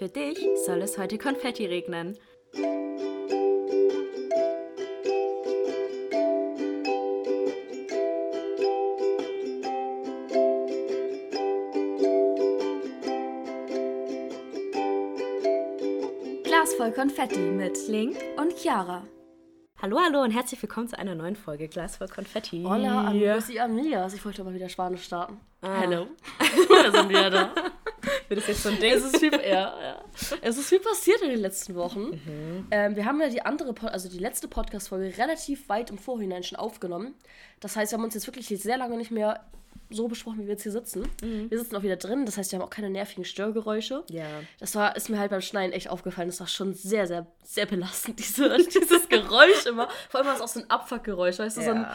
Für dich soll es heute Konfetti regnen. Glas voll Konfetti mit Link und Chiara. Hallo, hallo und herzlich willkommen zu einer neuen Folge Glas voll Konfetti. Hola, amigos y amigas. Ich wollte mal wieder Spanisch starten. Ah. Hello. da sind wir da. Wird das jetzt so ein Ding? Es ist viel, ja, ja. Es ist viel passiert in den letzten Wochen. Mhm. Ähm, wir haben ja die andere, also die letzte Podcast-Folge relativ weit im Vorhinein schon aufgenommen. Das heißt, wir haben uns jetzt wirklich sehr lange nicht mehr so besprochen, wie wir jetzt hier sitzen. Wir sitzen auch wieder drin, das heißt, wir haben auch keine nervigen Störgeräusche. Mhm. Ja. Das war, ist mir halt beim Schneiden echt aufgefallen. Das war schon sehr, sehr, sehr belastend, diese, dieses Geräusch immer. Vor allem war es auch so ein Abfuckgeräusch, weißt du, so ein, Ja.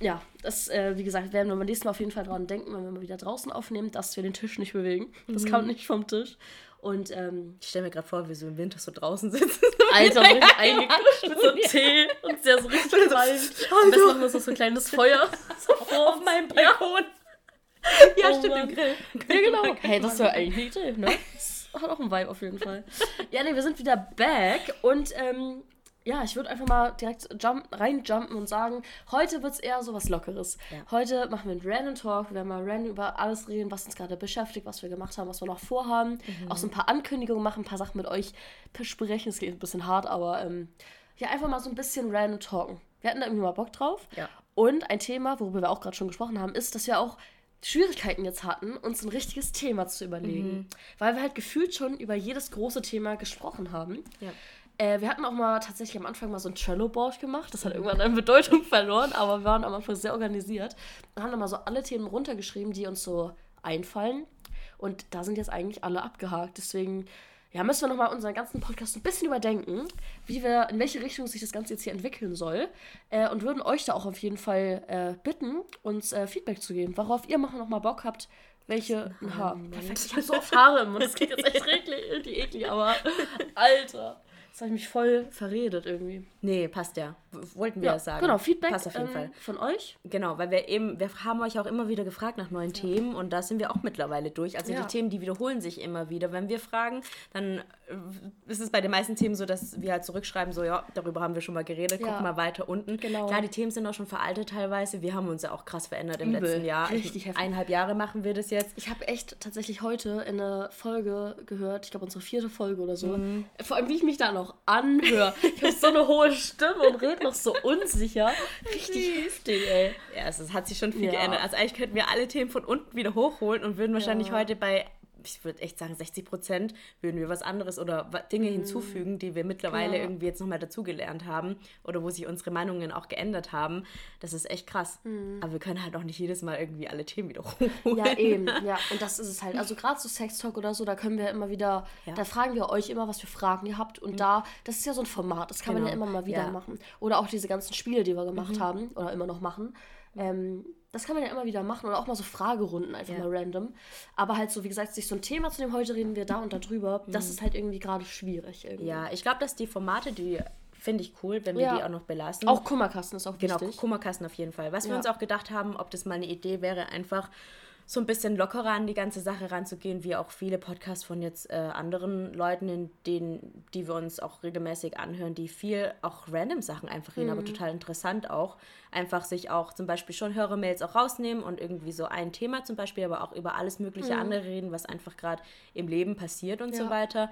ja, das, äh, wie gesagt, werden wir beim nächsten Mal auf jeden Fall dran denken, wenn wir mal wieder draußen aufnehmen, dass wir den Tisch nicht bewegen. Das Mhm. kommt nicht vom Tisch. Und, ähm, Ich stelle mir gerade vor, wie so im Winter so draußen sitzen. Alter, richtig eingekutscht mit so einem Tee und sehr so richtig kalt. Am besten machen wir so ein kleines Feuer. So vor Auf meinem. Balkon. Ja, Oh stimmt, Mann. im Grill. Ja, genau. Hey, das wäre eigentlich eine Idee, ne? Das hat auch einen Vibe auf jeden Fall. Ja, nee, wir sind wieder back und ähm, ja, ich würde einfach mal direkt jump, reinjumpen und sagen, heute wird es eher so was Lockeres. Ja. Heute machen wir einen Random Talk, wir werden mal random über alles reden, was uns gerade beschäftigt, was wir gemacht haben, was wir noch vorhaben. Auch so ein paar Ankündigungen machen, ein paar Sachen mit euch besprechen. Es geht ein bisschen hart, aber ähm, ja, einfach mal so ein bisschen random talken. Wir hatten da irgendwie mal Bock drauf. Ja. Und ein Thema, worüber wir auch gerade schon gesprochen haben, ist, dass wir auch Schwierigkeiten jetzt hatten, uns ein richtiges Thema zu überlegen. Weil wir halt gefühlt schon über jedes große Thema gesprochen haben. Ja. Äh, wir hatten auch mal tatsächlich am Anfang mal so ein Trello-Board gemacht. Das hat irgendwann an Bedeutung verloren, aber wir waren am Anfang sehr organisiert. Und haben dann mal so alle Themen runtergeschrieben, die uns so einfallen. Und da sind jetzt eigentlich alle abgehakt. Deswegen ja, müssen wir nochmal unseren ganzen Podcast ein bisschen überdenken, wie wir, in welche Richtung sich das Ganze jetzt hier entwickeln soll. Äh, und würden euch da auch auf jeden Fall äh, bitten, uns äh, Feedback zu geben, worauf ihr noch mal Bock habt, welche ein Haar. Perfekt, ich habe so oft Haare im Mund. Das geht jetzt echt eklig, eklig, eklig aber Alter. Das habe ich mich voll verredet irgendwie. Nee, passt ja. Wollten wir ja, sagen. Genau, Feedback Passt auf jeden ähm, Fall. von euch. Genau, weil wir eben, wir haben euch auch immer wieder gefragt nach neuen Themen und da sind wir auch mittlerweile durch. Also Ja. die Themen, die wiederholen sich immer wieder. Wenn wir fragen, dann ist es bei den meisten Themen so, dass wir halt zurückschreiben, so ja, darüber haben wir schon mal geredet, Ja. guck mal weiter unten. Genau. Klar, die Themen sind auch schon veraltet teilweise. Wir haben uns ja auch krass verändert im Übel. letzten Jahr. Richtig ich, heftig. eineinhalb Jahre machen wir das jetzt. Ich habe echt tatsächlich heute in eine Folge gehört, ich glaube unsere vierte Folge oder so. Mhm. Vor allem, wie ich mich da noch anhöre. Ich habe so eine hohe Stimme und rede noch so unsicher. Richtig heftig, ey. Ja, es, es hat sich schon viel Ja. geändert. Also eigentlich könnten wir alle Themen von unten wieder hochholen und würden wahrscheinlich Ja. heute bei, ich würde echt sagen, 60 Prozent würden wir was anderes oder Dinge hinzufügen, die wir mittlerweile Mhm. Ja. irgendwie jetzt nochmal dazugelernt haben oder wo sich unsere Meinungen auch geändert haben. Das ist echt krass. Aber wir können halt auch nicht jedes Mal irgendwie alle Themen wieder hochholen. Mhm. Ja, eben, ja. Und das ist es halt. Also gerade so Sextalk oder so, da können wir immer wieder, Ja. Mhm. da fragen wir euch immer, was für Fragen ihr habt. Und da, das ist ja so ein Format, das kann man ja Genau. immer mal wieder Ja. Mhm. machen. Oder auch diese ganzen Spiele, die wir gemacht haben oder immer noch machen. Ähm, das kann man ja immer wieder machen oder auch mal so Fragerunden einfach Ja. mal random. Aber halt so, wie gesagt, sich so ein Thema zu nehmen, heute reden wir da und da drüber, das Mhm. ist halt irgendwie gerade schwierig. Irgendwie. Ja, ich glaube, dass die Formate, die finde ich cool, wenn wir Ja. die auch noch belassen. Auch Kummerkasten ist auch Genau, wichtig. Kummerkasten auf jeden Fall. Was wir Ja. uns auch gedacht haben, ob das mal eine Idee wäre, einfach so ein bisschen lockerer an die ganze Sache ranzugehen, wie auch viele Podcasts von jetzt äh, anderen Leuten, in denen, die wir uns auch regelmäßig anhören, die viel auch random Sachen einfach reden, Mhm. aber total interessant auch. Einfach sich auch zum Beispiel schon Hörermails auch rausnehmen und irgendwie so ein Thema zum Beispiel, aber auch über alles mögliche andere reden, was einfach gerade im Leben passiert und so Mhm. Ja. weiter.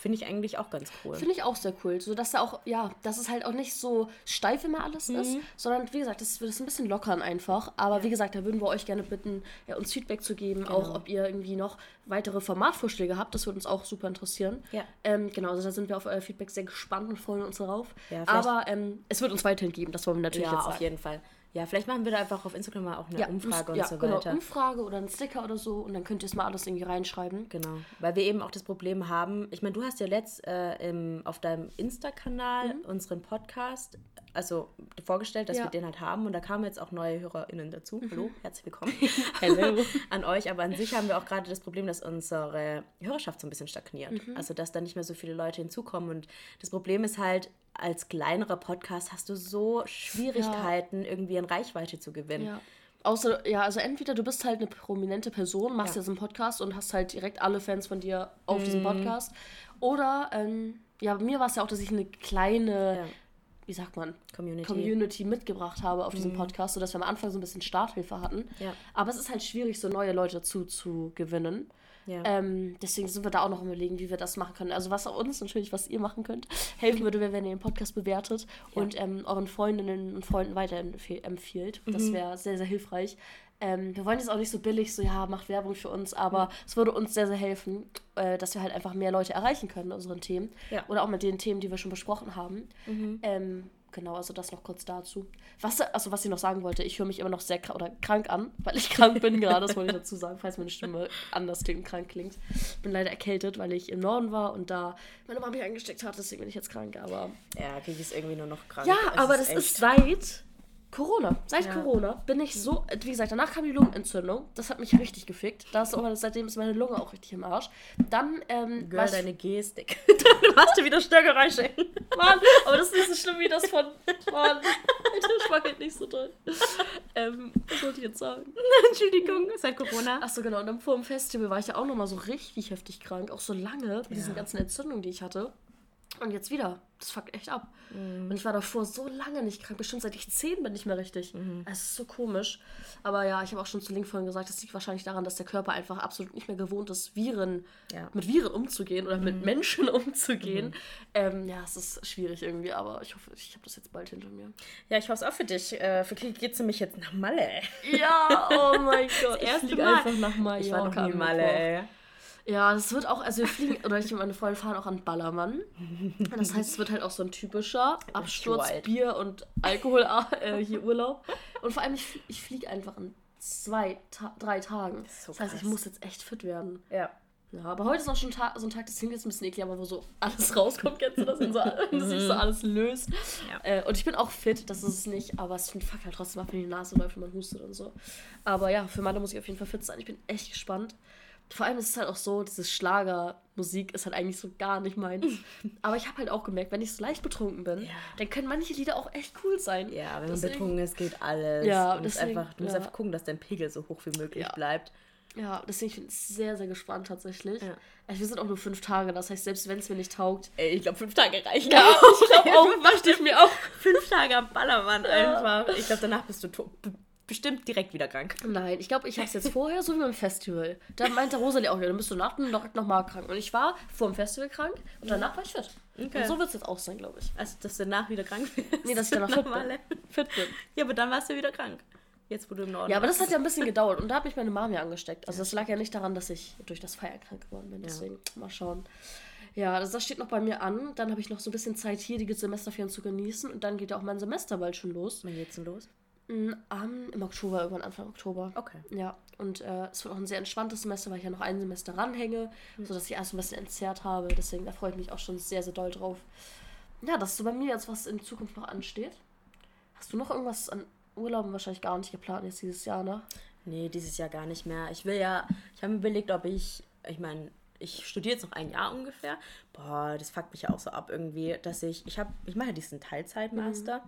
Finde ich eigentlich auch ganz cool. Finde ich auch sehr cool. So dass da auch, ja, dass es halt auch nicht so steif immer alles ist, sondern wie gesagt, das wird es ein bisschen lockern einfach. Aber wie gesagt, da würden wir euch gerne bitten, ja, uns Feedback zu geben, auch ob ihr irgendwie noch weitere Formatvorschläge habt. Das würde uns auch super interessieren. Ja. Ähm, genau, also da sind wir auf euer Feedback sehr gespannt und freuen uns darauf. Ja, Aber ähm, es wird uns weiterhin geben, das wollen wir natürlich Ja, jetzt auf sagen. jeden Fall. Ja, vielleicht machen wir da einfach auf Instagram mal auch eine Ja, Umfrage ja, und so genau, weiter. Umfrage oder ein Sticker oder so und dann könnt ihr es mal alles irgendwie reinschreiben. Genau, weil wir eben auch das Problem haben, ich meine, du hast ja letzt äh, im, auf deinem Insta-Kanal unseren Podcast, also vorgestellt, dass Mhm. Ja. wir den halt haben und da kamen jetzt auch neue HörerInnen dazu. Hallo, herzlich willkommen Hello. an euch, aber an sich haben wir auch gerade das Problem, dass unsere Hörerschaft so ein bisschen stagniert. Mhm. Also, dass da nicht mehr so viele Leute hinzukommen und das Problem ist halt, als kleinerer Podcast hast du so Schwierigkeiten, irgendwie an Reichweite zu gewinnen. Ja. Außer, ja, also entweder du bist halt eine prominente Person, machst Ja. jetzt einen Podcast und hast halt direkt alle Fans von dir auf diesem Podcast. Oder, ähm, ja, bei mir war es ja auch, dass ich eine kleine, Ja. wie sagt man, Community. Community mitgebracht habe auf diesem Podcast, sodass wir am Anfang so ein bisschen Starthilfe hatten. Ja. Aber es ist halt schwierig, so neue Leute dazu zu gewinnen. Ja. Ähm, deswegen sind wir da auch noch überlegen, wie wir das machen können. Also was auch uns natürlich, was ihr machen könnt, helfen würde, wäre, wenn ihr den Podcast bewertet und ähm, euren Freundinnen und Freunden weiterempfiehlt. Mhm. Das wäre sehr, sehr hilfreich. Ähm, wir wollen jetzt auch nicht so billig, so ja, macht Werbung für uns, aber es würde uns sehr, sehr helfen, äh, dass wir halt einfach mehr Leute erreichen können mit unseren Themen. Ja. Oder auch mit den Themen, die wir schon besprochen haben. Ähm, genau, also das noch kurz dazu. Was, also was ich noch sagen wollte, ich höre mich immer noch sehr krank, oder krank an, weil ich krank bin gerade, das wollte ich dazu sagen, falls meine Stimme anders klingt, krank klingt. Ich bin leider erkältet, weil ich im Norden war und da meine Mama mich angesteckt hat, deswegen bin ich jetzt krank, aber... Ja, Kiki ist irgendwie nur noch krank. Ja, Es aber das echt- ist seit Corona. Seit Ja. Corona bin ich so, wie gesagt, danach kam die Lungenentzündung. Das hat mich richtig gefickt. Da ist auch, seitdem ist meine Lunge auch richtig im Arsch. Dann, ähm, Girl, deine Gestik. du machst dir wieder Störgeräusche. Mann, aber das ist nicht so schlimm wie das von. Mann, Alter, schwackelt nicht so doll. Ähm, was wollte ich jetzt sagen? Entschuldigung, seit Corona. Achso, genau. Und dann vor dem Festival war ich ja auch nochmal so richtig heftig krank. Auch so lange mit diesen ganzen Entzündungen, die ich hatte. Und jetzt wieder. Das fuckt echt ab. Und ich war davor so lange nicht krank. Bestimmt seit ich zehn bin nicht mehr richtig. Es ist so komisch. Aber ja, ich habe auch schon zu Link vorhin gesagt, das liegt wahrscheinlich daran, dass der Körper einfach absolut nicht mehr gewohnt ist, Viren, Ja. mit Viren umzugehen oder mit Menschen umzugehen. Ähm, ja, es ist schwierig irgendwie, aber ich hoffe, ich habe das jetzt bald hinter mir. Ja, ich hoffe es auch für dich. Äh, für Kiki geht's nämlich jetzt nach Malle. Ja, oh mein Gott. Das erste ich Mal. einfach nach Mallorca. Ich war noch nie Malle, ey. Ja, das wird auch, also wir fliegen, oder ich und meine Freunde fahren auch an Ballermann. Das heißt, es wird halt auch so ein typischer Absturz. Bier und Alkohol äh, hier Urlaub. Und vor allem, ich, ich fliege einfach in zwei, ta drei Tagen. ist so das heißt, ich muss jetzt echt fit werden. Ja. Ja, aber heute ist auch schon ta so ein Tag, das klingt jetzt ein bisschen eklig, aber wo so alles rauskommt, kennst du das? Und so, sich so alles löst. Ja. Äh, und ich bin auch fit, das ist es nicht, aber es fuckt halt trotzdem ab, wenn die Nase läuft und man hustet und so. Aber ja, für Malle muss ich auf jeden Fall fit sein. Ich bin echt gespannt. Vor allem ist es halt auch so, dieses Schlagermusik ist halt eigentlich so gar nicht meins. aber ich habe halt auch gemerkt, wenn ich so leicht betrunken bin, Ja. dann können manche Lieder auch echt cool sein. Ja, wenn man Deswegen- betrunken ist, geht alles. Ja, und es deswegen, einfach, du musst ja. einfach gucken, dass dein Pegel so hoch wie möglich Ja. bleibt. Ja, deswegen bin ich sehr, sehr gespannt tatsächlich. Ja. Also wir sind auch nur fünf Tage, das heißt, selbst wenn es mir nicht taugt, Ey, ich glaube, fünf Tage reichen. Ja, ich glaube auch, dachte ich mir auch. fünf Tage am Ballermann einfach. Ich glaube, danach bist du to- be- bestimmt direkt wieder krank. Nein, ich glaube, ich habe es jetzt vorher, so wie beim Festival. Da meinte Rosalie auch, ja, dann bist du nach dem noch, noch mal krank. Und ich war vor dem Festival krank und danach war ich fit. Okay. Und so wird es jetzt auch sein, glaube ich. Also, dass du danach wieder krank bist. Nee, dass ich danach fit bin. Fit bin. Ja, aber dann warst du wieder krank. Jetzt, wo du im Norden Ja, aber das hat ja ein bisschen gedauert. Und da hat mich meine Mama ja angesteckt. Also das lag ja nicht daran, dass ich durch das Feiern krank geworden bin. Deswegen, mal schauen. Ja, das, das steht noch bei mir an. Dann habe ich noch so ein bisschen Zeit hier, die Semesterferien zu genießen. Und dann geht ja auch mein Semester bald schon los. Wann geht's denn los? Am, Im Oktober, irgendwann Anfang Oktober. Okay. Ja, und äh, es wird auch ein sehr entspanntes Semester, weil ich ja noch ein Semester ranhänge, sodass ich erst ein bisschen entzerrt habe. Deswegen, da freue ich mich auch schon sehr, sehr doll drauf. Ja, das ist so bei mir jetzt, was in Zukunft noch ansteht. Hast du noch irgendwas an Urlauben wahrscheinlich gar nicht geplant jetzt dieses Jahr, ne? Nee, dieses Jahr gar nicht mehr. Ich will ja, ich habe mir überlegt, ob ich, ich meine, ich studiere jetzt noch ein Jahr ungefähr. Boah, das fuckt mich ja auch so ab irgendwie, dass ich, ich habe, ich mache ja diesen Teilzeitmaster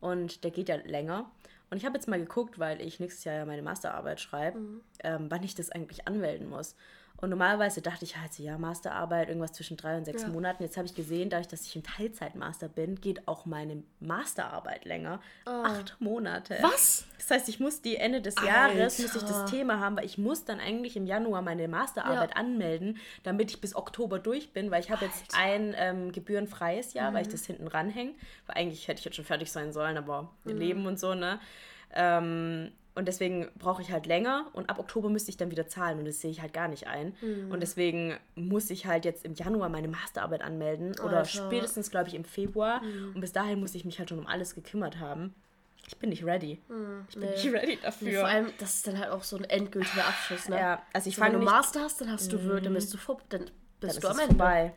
und der geht ja länger. Und ich habe jetzt mal geguckt, weil ich nächstes Jahr ja meine Masterarbeit schreibe, ähm, wann ich das eigentlich anmelden muss. Und normalerweise dachte ich halt so, ja, Masterarbeit, irgendwas zwischen drei und sechs Ja. Monaten. Jetzt habe ich gesehen, dadurch, dass ich im Teilzeitmaster bin, geht auch meine Masterarbeit länger. Acht Monate. Was? Das heißt, ich muss die Ende des Jahres, muss ich Alter. das Thema haben, weil ich muss dann eigentlich im Januar meine Masterarbeit Ja. anmelden, damit ich bis Oktober durch bin, weil ich habe jetzt ein ähm, gebührenfreies Jahr, Mhm. weil ich das hinten ranhänge. Weil eigentlich hätte ich jetzt schon fertig sein sollen, aber wir Mhm. leben und so, ne? Ähm, und deswegen brauche ich halt länger und ab Oktober müsste ich dann wieder zahlen und das sehe ich halt gar nicht ein. Mhm. Und deswegen muss ich halt jetzt im Januar meine Masterarbeit anmelden oder Alter. Mhm. spätestens, glaube ich, im Februar. Und bis dahin muss ich mich halt schon um alles gekümmert haben. Ich bin nicht ready. Ich bin nee. nicht ready dafür. vor allem, das ist dann halt auch so ein endgültiger Abschluss, ne? Ja, also ich so, wenn fange du nicht- Master hast, dann hast du Word, dann bist du vor, dann dann bist ist du am Ende. vorbei.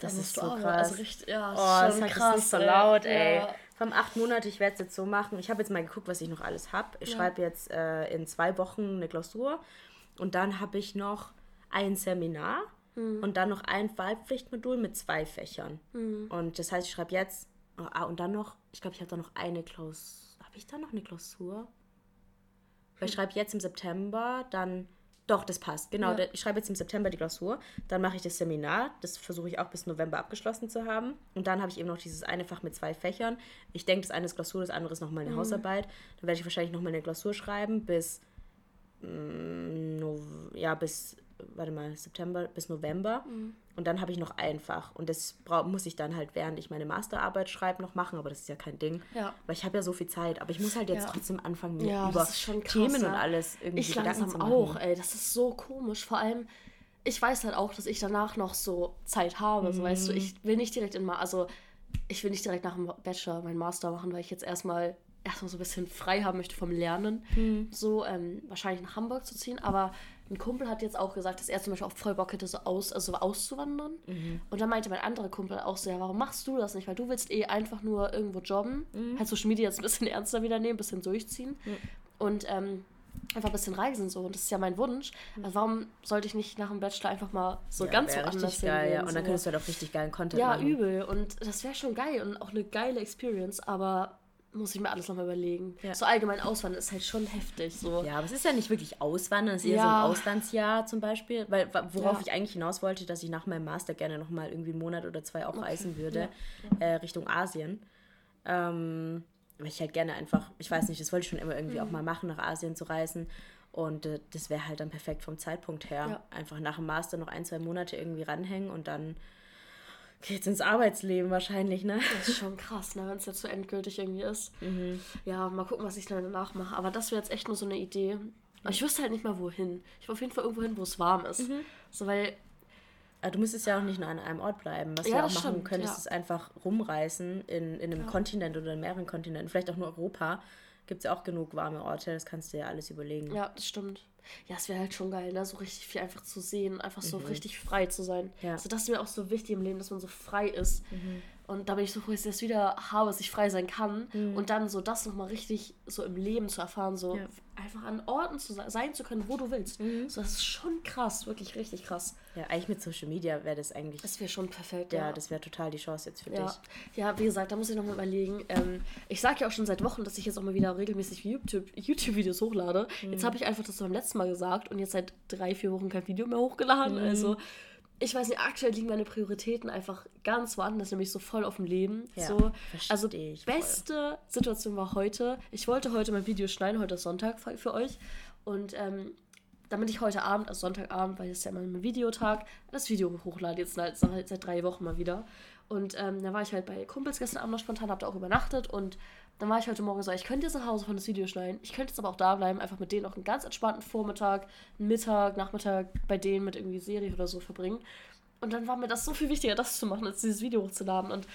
Das Dann ist du so krass. Also richtig, ja, oh, das ist krass. nicht so laut, ey. Ja. Vom acht Monate, ich werde es jetzt so machen. Ich habe jetzt mal geguckt, was ich noch alles habe. Ich schreibe jetzt äh, in zwei Wochen eine Klausur und dann habe ich noch ein Seminar Hm. und dann noch ein Wahlpflichtmodul mit zwei Fächern. Und das heißt, ich schreibe jetzt, oh, ah, und dann noch, ich glaube, ich habe da noch eine Klausur. Habe ich da noch eine Klausur? Weil ich schreibe jetzt im September, dann. Doch, das passt. Genau, Ja. ich schreibe jetzt im September die Klausur. Dann mache ich das Seminar. Das versuche ich auch bis November abgeschlossen zu haben. Und dann habe ich eben noch dieses eine Fach mit zwei Fächern. Ich denke, das eine ist Klausur, das andere ist nochmal eine Hausarbeit. Dann werde ich wahrscheinlich nochmal eine Klausur schreiben bis. mm, No, ja, bis. Warte mal, September bis November. Und dann habe ich noch ein Fach. Und das muss ich dann halt, während ich meine Masterarbeit schreibe, noch machen. Aber das ist ja kein Ding. Ja. Weil ich habe ja so viel Zeit. Aber ich muss halt jetzt Ja. trotzdem anfangen, mir Ja, über krass, Themen und alles irgendwie Ich Gedanken langsam zu machen. auch, ey. Das ist so komisch. Vor allem, ich weiß halt auch, dass ich danach noch so Zeit habe. So, weißt du, ich will nicht direkt in mal, also ich will nicht direkt nach dem Bachelor meinen Master machen, weil ich jetzt erstmal erstmal so ein bisschen frei haben möchte vom Lernen. So ähm, wahrscheinlich nach Hamburg zu ziehen. Aber ein Kumpel hat jetzt auch gesagt, dass er zum Beispiel auch voll Bock hätte, so, aus, also auszuwandern. Und dann meinte mein anderer Kumpel auch so, ja, warum machst du das nicht? Weil du willst eh einfach nur irgendwo jobben. Halt Social Media jetzt ein bisschen ernster wieder nehmen, ein bisschen durchziehen. Und ähm, einfach ein bisschen reisen so. Und das ist ja mein Wunsch. Also warum sollte ich nicht nach dem Bachelor einfach mal so Ja, ganz woanders richtig geil, hingehen? ja. Und dann könntest du halt auch richtig geilen Content Ja, machen. übel. Und das wäre schon geil und auch eine geile Experience, aber muss ich mir alles nochmal überlegen. Ja. So allgemein Auswandern ist halt schon heftig. So. Ja, aber es ist ja nicht wirklich Auswandern, es ist eher so Ja. ein Auslandsjahr zum Beispiel, weil worauf Ja. ich eigentlich hinaus wollte, dass ich nach meinem Master gerne nochmal irgendwie einen Monat oder zwei auch reisen würde, äh, Richtung Asien. Ähm, weil ich halt gerne einfach, ich weiß nicht, das wollte ich schon immer irgendwie Mhm. auch mal machen, nach Asien zu reisen. Und äh, das wäre halt dann perfekt vom Zeitpunkt her. Ja. Einfach nach dem Master noch ein, zwei Monate irgendwie ranhängen und dann geht's ins Arbeitsleben wahrscheinlich, ne? Das ist schon krass, ne, wenn es jetzt so endgültig irgendwie ist. Mhm. Ja, mal gucken, was ich dann danach mache. Aber das wäre jetzt echt nur so eine Idee. Aber ich wüsste halt nicht mal wohin. Ich will auf jeden Fall irgendwo hin, wo es warm ist. Mhm. So, weil, Aber du müsstest ja auch nicht nur an einem Ort bleiben. Was Ja, du auch machen stimmt, könntest, ja. ist einfach rumreisen in, in einem Kontinent oder in mehreren Kontinenten. Vielleicht auch nur Europa. Gibt es ja auch genug warme Orte, das kannst du ja alles überlegen. ja, das stimmt. Ja, es wäre halt schon geil, ne? so richtig viel einfach zu sehen, einfach so richtig frei zu sein. Mhm. Ja. Mhm. Also das ist mir auch so wichtig im Leben, dass man so frei ist. Und da bin ich so froh, dass ich das wieder habe, dass ich frei sein kann. Und dann so das nochmal richtig so im Leben zu erfahren, so Mhm. Ja. einfach an Orten zu se- sein zu können, wo du willst. Mhm. So, das ist schon krass, wirklich richtig krass. Ja, eigentlich mit Social Media wäre das eigentlich. Das wäre schon perfekt. ja, ja. das wäre total die Chance jetzt für Ja. dich. ja, wie gesagt, da muss ich nochmal überlegen. Ähm, ich sage ja auch schon seit Wochen, dass ich jetzt auch mal wieder regelmäßig YouTube- YouTube-Videos hochlade. Mhm. Jetzt habe ich einfach das beim letzten Mal gesagt und jetzt seit drei, vier Wochen kein Video mehr hochgeladen. Mhm. Also, ich weiß nicht, aktuell liegen meine Prioritäten einfach ganz woanders, nämlich so voll auf dem Leben. Ja, so. Also, ich voll. beste Situation war heute. Ich wollte heute mein Video schneiden, heute ist Sonntag für, euch. Und ähm, damit ich heute Abend, also Sonntagabend, weil das ist ja immer ein Videotag, das Video hochlade jetzt seit, seit, seit drei Wochen mal wieder. Und ähm, da war ich halt bei Kumpels gestern Abend noch spontan, hab da auch übernachtet und dann war ich heute Morgen so, ich könnte jetzt nach Hause von das Video schneiden, ich könnte jetzt aber auch da bleiben, einfach mit denen auch einen ganz entspannten Vormittag, Mittag, Nachmittag bei denen mit irgendwie Serie oder so verbringen. Und dann war mir das so viel wichtiger, das zu machen, als dieses Video hochzuladen. Und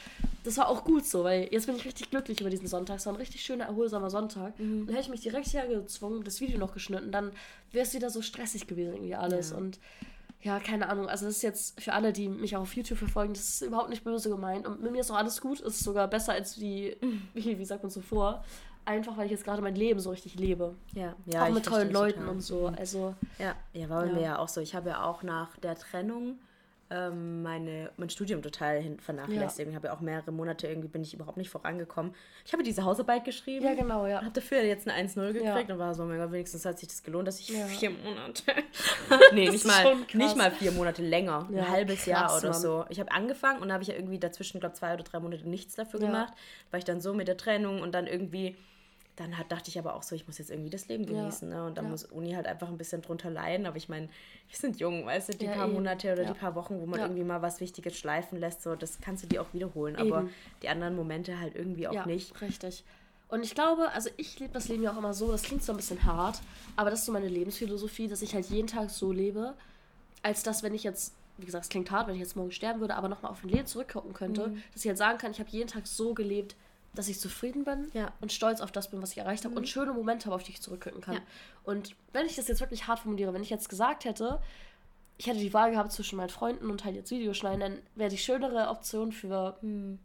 das war auch gut so, weil jetzt bin ich richtig glücklich über diesen Sonntag. Es war ein richtig schöner, erholsamer Sonntag. Und hätte ich mich direkt hergezwungen, das Video noch geschnitten, dann wäre es wieder so stressig gewesen, irgendwie alles. Ja. Und ja, keine Ahnung. Also, das ist jetzt für alle, die mich auch auf YouTube verfolgen, das ist überhaupt nicht böse gemeint. Und mit mir ist auch alles gut. Es ist sogar besser als wie, wie, wie sagt man zuvor. Einfach, weil ich jetzt gerade mein Leben so richtig lebe. Ja, ja. auch mit tollen Leuten total. und so. Also, Ja, ja war bei Ja. mir ja auch so. Ich habe ja auch nach der Trennung ähm, meine, mein Studium total hin vernachlässigt. Ich habe ja auch mehrere Monate irgendwie bin ich überhaupt nicht vorangekommen. Ich habe diese Hausarbeit geschrieben. ja, genau, ja. Habe dafür jetzt eine 1-0 gekriegt Ja. und war so, mein Gott, wenigstens hat sich das gelohnt, dass ich Ja. vier Monate. nee, nicht mal, nicht mal vier Monate länger. Ja, ein halbes Jahr krass, oder Mann. so. Ich habe angefangen und habe ich ja irgendwie dazwischen, glaube zwei oder drei Monate nichts dafür gemacht. War ich dann so mit der Trennung und dann irgendwie. Dann hat, dachte ich aber auch so, ich muss jetzt irgendwie das Leben Ja. genießen. Ne? Und dann Ja. muss Uni halt einfach ein bisschen drunter leiden. Aber ich meine, wir sind jung, weißt du, die Ja, paar eben. Monate oder Ja. die paar Wochen, wo man Ja. irgendwie mal was Wichtiges schleifen lässt, so, das kannst du dir auch wiederholen. Aber Eben. die anderen Momente halt irgendwie auch ja, nicht. Richtig. Und ich glaube, also ich lebe das Leben ja auch immer so, das klingt so ein bisschen hart, aber das ist so meine Lebensphilosophie, dass ich halt jeden Tag so lebe, als dass, wenn ich jetzt, wie gesagt, es klingt hart, wenn ich jetzt morgen sterben würde, aber nochmal auf mein Leben zurückgucken könnte, Mhm. dass ich halt sagen kann, ich habe jeden Tag so gelebt, dass ich zufrieden bin Ja. und stolz auf das bin, was ich erreicht habe und schöne Momente habe, auf die ich zurückgucken kann. Ja. Und wenn ich das jetzt wirklich hart formuliere, wenn ich jetzt gesagt hätte, ich hätte die Wahl gehabt zwischen meinen Freunden und halt jetzt Videos schneiden, dann wäre die schönere Option für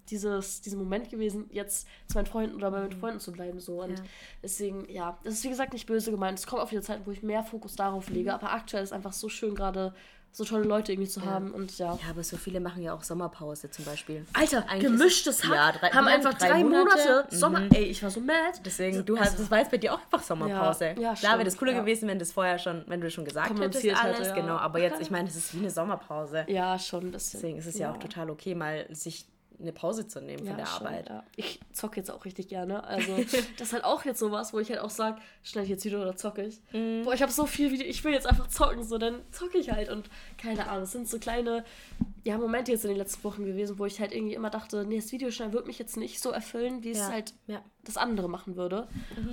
dieses, diesen Moment gewesen, jetzt zu meinen Freunden oder bei meinen Freunden zu bleiben. So. Und Ja. deswegen, ja, das ist wie gesagt nicht böse gemeint. Es kommt auch wieder Zeiten, wo ich mehr Fokus darauf lege, aber aktuell ist einfach so schön gerade so tolle Leute irgendwie zu haben und ja. Ja, aber so viele machen ja auch Sommerpause zum Beispiel. Alter, Eigentlich gemischtes Hack ja, drei- haben einfach Drei drei, Monate? Monate, Mhm. Sommer. Ey, ich war so mad. Deswegen, du hast, das war jetzt bei dir auch einfach Sommerpause. Ja, ja, Klar wäre das cooler ja. gewesen, wenn das vorher schon, wenn du schon gesagt hättest alles, hätte, ja. genau. Aber jetzt, ich meine, es ist wie eine Sommerpause. Ja, schon ein bisschen. Deswegen ist es ja. auch total okay, mal sich eine Pause zu nehmen von der schon, Arbeit. Ja. Ich zocke jetzt auch richtig gerne. Also, das ist halt auch jetzt sowas, wo ich halt auch sage, schneide ich jetzt wieder oder zocke ich. Mhm. Boah, ich habe so viel Video, ich will jetzt einfach zocken, so, dann zocke ich halt. Und keine Ahnung, es sind so kleine ja, Momente jetzt in den letzten Wochen gewesen, wo ich halt irgendwie immer dachte, nee, das Videoschneiden wird mich jetzt nicht so erfüllen, wie es Ja, halt ja. Mhm. das andere machen würde.